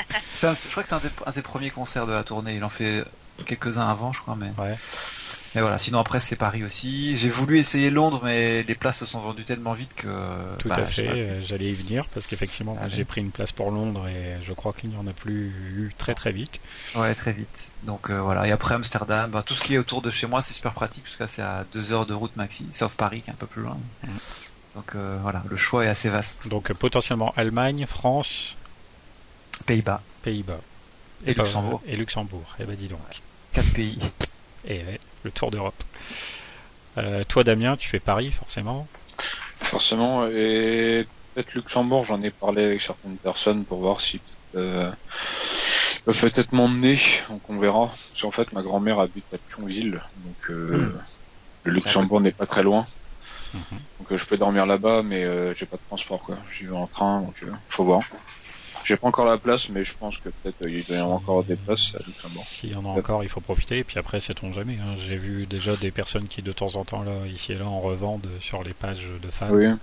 je crois que c'est un, un des premiers concerts de la tournée. Il en fait quelques-uns avant, je crois, mais. Ouais. Mais voilà. Sinon après c'est Paris aussi. J'ai voulu essayer Londres, mais les places se sont vendues tellement vite que. Tout bah, à fait, euh, j'allais y venir parce qu'effectivement, Allez. j'ai pris une place pour Londres et je crois qu'il n'y en a plus eu très très vite. Ouais, très vite. Donc euh, voilà. Et après Amsterdam, bah, tout ce qui est autour de chez moi, c'est super pratique parce que c'est à deux heures de route maxi, sauf Paris qui est un peu plus loin. Mhm. Donc euh, voilà, le choix est assez vaste. Donc potentiellement Allemagne, France, Pays-Bas Pays-Bas. et pas- Luxembourg, Et Luxembourg, eh ben dis donc. Quatre pays. Et ouais, le tour d'Europe. Euh, toi Damien, tu fais Paris forcément. Forcément, et peut-être Luxembourg, j'en ai parlé avec certaines personnes pour voir si euh, peut-être m'emmener, donc on verra. Parce qu'en fait, ma grand-mère habite à Thionville, donc euh, le Luxembourg n'est pas très loin. Mhm. Donc euh, je peux dormir là-bas, mais euh, j'ai pas de transport, quoi. J'y vais en train, donc euh, faut voir. J'ai pas encore la place, mais je pense que peut-être euh, il doit y avoir encore des places à Luxembourg. S'il y en a encore, il faut profiter. Et puis après, sait-on jamais. hein. J'ai vu déjà des personnes qui de temps en temps là, ici et là, en revendent sur les pages de fans. Oui, Donc,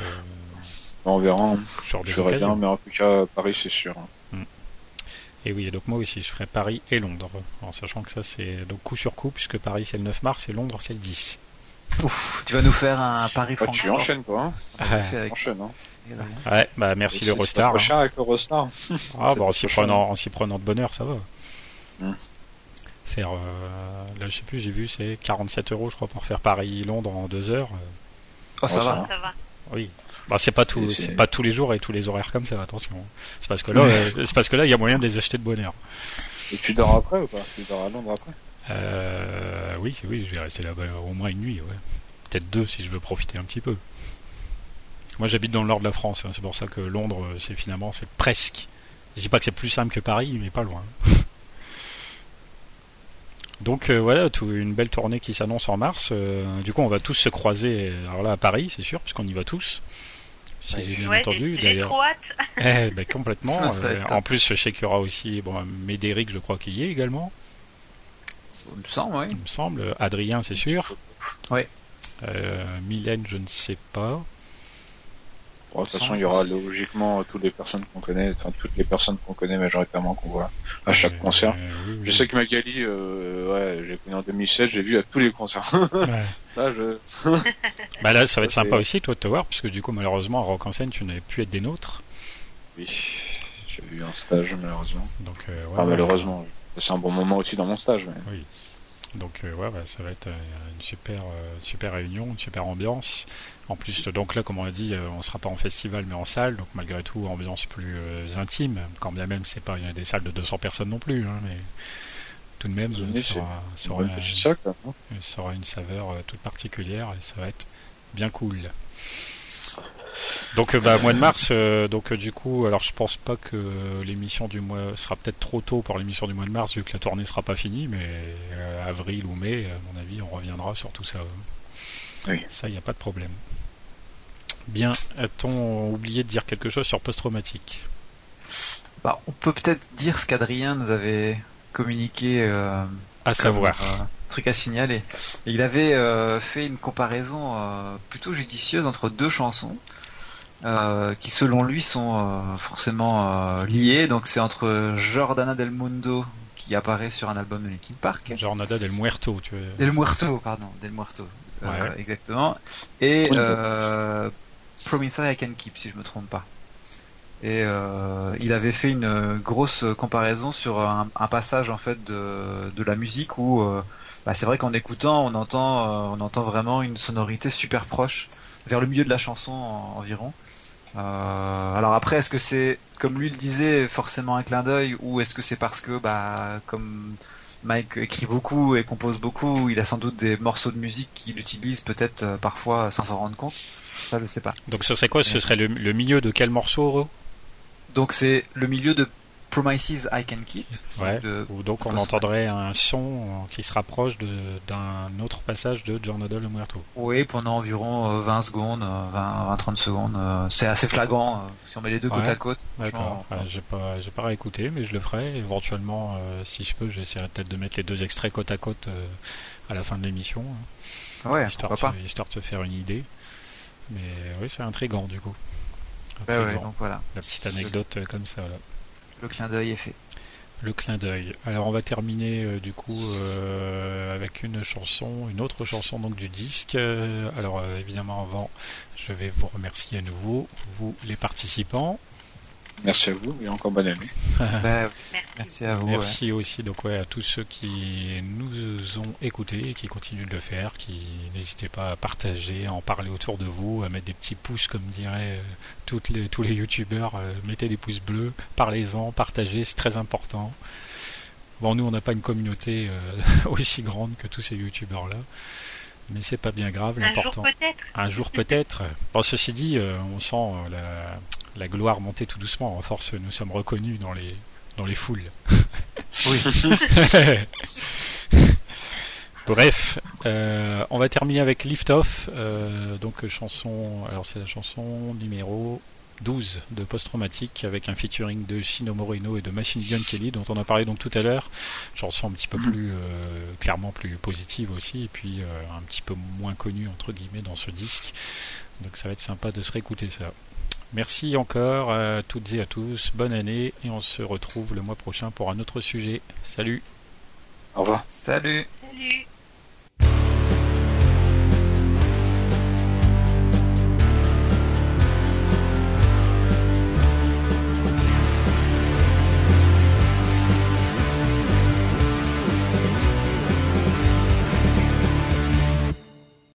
euh, on verra. hein. sur des Je verrai bien, occasions. mais en tout cas, Paris, c'est sûr. Et oui, et donc moi aussi, je ferai Paris et Londres. En sachant que ça, c'est donc coup sur coup, puisque Paris c'est le 9 mars et Londres c'est le 10. Ouf, tu vas nous faire un Paris Bah, tu enchaînes, quoi. Hein. Ah, fait avec- Enchaîne, hein. Ouais, bah merci l'Eurostar. pas hein. cher avec l'Eurostar. Ah, bah, en s'y prenant, en s'y prenant de bonheur, ça va. Hmm. Faire, euh, là, je sais plus, j'ai vu, c'est 47 euros, je crois, pour faire Paris-Londres en deux heures. Oh, ça va. Ça va. Oui. Bah, c'est pas tout, C'est- pas tous les jours et tous les horaires comme ça. Attention. C'est parce que là, euh, c'est parce que là, il y a moyen de les acheter de bonne heure. Et tu dors après ou pas? Tu dors à Londres après? Euh, oui, oui, je vais rester là-bas au moins une nuit, ouais. Peut-être deux si je veux profiter un petit peu. Moi, j'habite dans le nord de la France, hein, c'est pour ça que Londres, euh, c'est finalement, c'est presque. Je dis pas que c'est plus simple que Paris, mais pas loin. Donc euh, voilà, tout- une belle tournée qui s'annonce en mars. Euh, du coup, on va tous se croiser. Alors là, à Paris, c'est sûr, puisqu'on y va tous. Si Ouais. j'ai bien Ouais, entendu, d'ailleurs. trop hâte. Eh, ben, complètement. Ça, Euh, en plus, je sais qu'il y aura aussi, bon, Médéric, je crois qu'il y est également, Il me semble, oui. il me semble. Adrien, c'est sûr. Euh, Mylène, je ne sais pas. Bon, de toute façon, il y aura logiquement toutes les personnes qu'on connaît, enfin toutes les personnes qu'on connaît majoritairement qu'on voit à chaque Euh, concert. oui, oui. Je sais que Magali, euh, ouais, j'ai connu en 2016, j'ai vu à tous les concerts. Ouais. Ça, je. Bah là, ça va être Ça, sympa aussi, toi, de te voir, puisque du coup, malheureusement, à Rock en scène, tu n'avais pu être des nôtres. Oui, j'ai eu un stage malheureusement. Donc, euh, ouais, Enfin, malheureusement, c'est un bon moment aussi dans mon stage. Mais... Donc, euh, ouais, bah, ça va être une super, super réunion, une super ambiance. En plus, donc là, comme on a dit, euh, on sera pas en festival, mais en salle, donc malgré tout, ambiance plus euh, intime, quand bien même, c'est pas il y a des salles de 200 personnes non plus, hein, mais tout de même, ça quoi, hein. ça aura une saveur euh, toute particulière et ça va être bien cool. Donc bah mois de mars, euh, donc euh, du coup, alors je pense pas que l'émission du mois sera peut-être trop tôt pour l'émission du mois de mars vu que la tournée sera pas finie, mais avril ou mai, à mon avis, on reviendra sur tout ça. Oui. Ça, il n'y a pas de problème. Bien, a-t-on oublié de dire quelque chose sur post-traumatique? Bah, on peut peut-être dire ce qu'Adrien nous avait communiqué. euh, À comme, savoir. euh, truc à signaler. Et il avait euh, fait une comparaison euh, plutôt judicieuse entre deux chansons euh, qui, selon lui, sont euh, forcément euh, liées. Donc, c'est entre Jordana del Mundo qui apparaît sur un album de Linkin Park. Jornada del Muerto, tu veux. Del Muerto, pardon, Del Muerto. Ouais. exactement. Et euh, Promise I Can Keep, si je me trompe pas. Et euh, il avait fait une euh, grosse comparaison sur un, un passage en fait de, de la musique où euh, bah, c'est vrai qu'en écoutant on entend on entend vraiment une sonorité super proche vers le milieu de la chanson en- environ. Euh, alors après est-ce que c'est comme lui le disait forcément un clin d'œil ou est-ce que c'est parce que bah comme Mike écrit beaucoup et compose beaucoup, il a sans doute des morceaux de musique qu'il utilise peut-être euh, parfois sans s'en rendre compte. Ça je sais pas. Donc ce serait quoi? Ce serait le, le milieu de quel morceau Donc c'est le milieu de Promises I Can Keep. Ouais. de- Ou donc on entendrait un son euh, qui se rapproche d'un autre passage de Jornada del Muerto. Oui, pendant environ euh, 20 secondes, euh, 20, 20 30 secondes. euh, c'est assez flagrant euh, si on met les deux côte à côte. D'accord. Ouais, j'ai pas, réécouté, mais je le ferai. Éventuellement, euh, si je peux, j'essaierai peut-être de mettre les deux extraits côte à côte euh, à la fin de l'émission, hein, Ouais, histoire, pas. histoire de se faire une idée. Mais oui, c'est intriguant du coup. Ouais, ouais, donc voilà, La petite anecdote euh, comme ça. Là. Le clin d'œil est fait. Le clin d'œil. Alors on va terminer euh, du coup euh, avec une chanson, une autre chanson donc du disque. Euh, alors évidemment avant, je vais vous remercier à nouveau, vous les participants. Merci à vous et encore bonne année. Bah, Merci. à vous. ouais. Merci aussi donc ouais, à tous ceux qui nous ont écoutés et qui continuent de le faire, qui n'hésitez pas à partager, à en parler autour de vous, à mettre des petits pouces comme diraient euh, toutes les, tous les youtubeurs, euh, mettez des pouces bleus, parlez-en, partagez, c'est très important. Bon nous on n'a pas une communauté euh, aussi grande que tous ces youtubeurs là, mais c'est pas bien grave, Un jour l'important. peut-être. Un jour peut-être. Bon, ceci dit, euh, on sent euh, la, la gloire monter tout doucement. À force, nous sommes reconnus dans les, dans les foules. Oui. Bref, euh, on va terminer avec Lift Off. euh, donc, chanson. Alors, c'est la chanson numéro 12 de Post Traumatique avec un featuring de Shino Moreno et de Machine Gun Kelly, dont on a parlé donc tout à l'heure. Chanson un petit peu Mhm. plus. euh, clairement plus positive aussi, et puis euh, un petit peu moins connue, entre guillemets, dans ce disque. Donc, ça va être sympa de se réécouter ça. Merci encore à toutes et à tous. Bonne année et on se retrouve le mois prochain pour un autre sujet. Salut. Au revoir. Salut. Salut.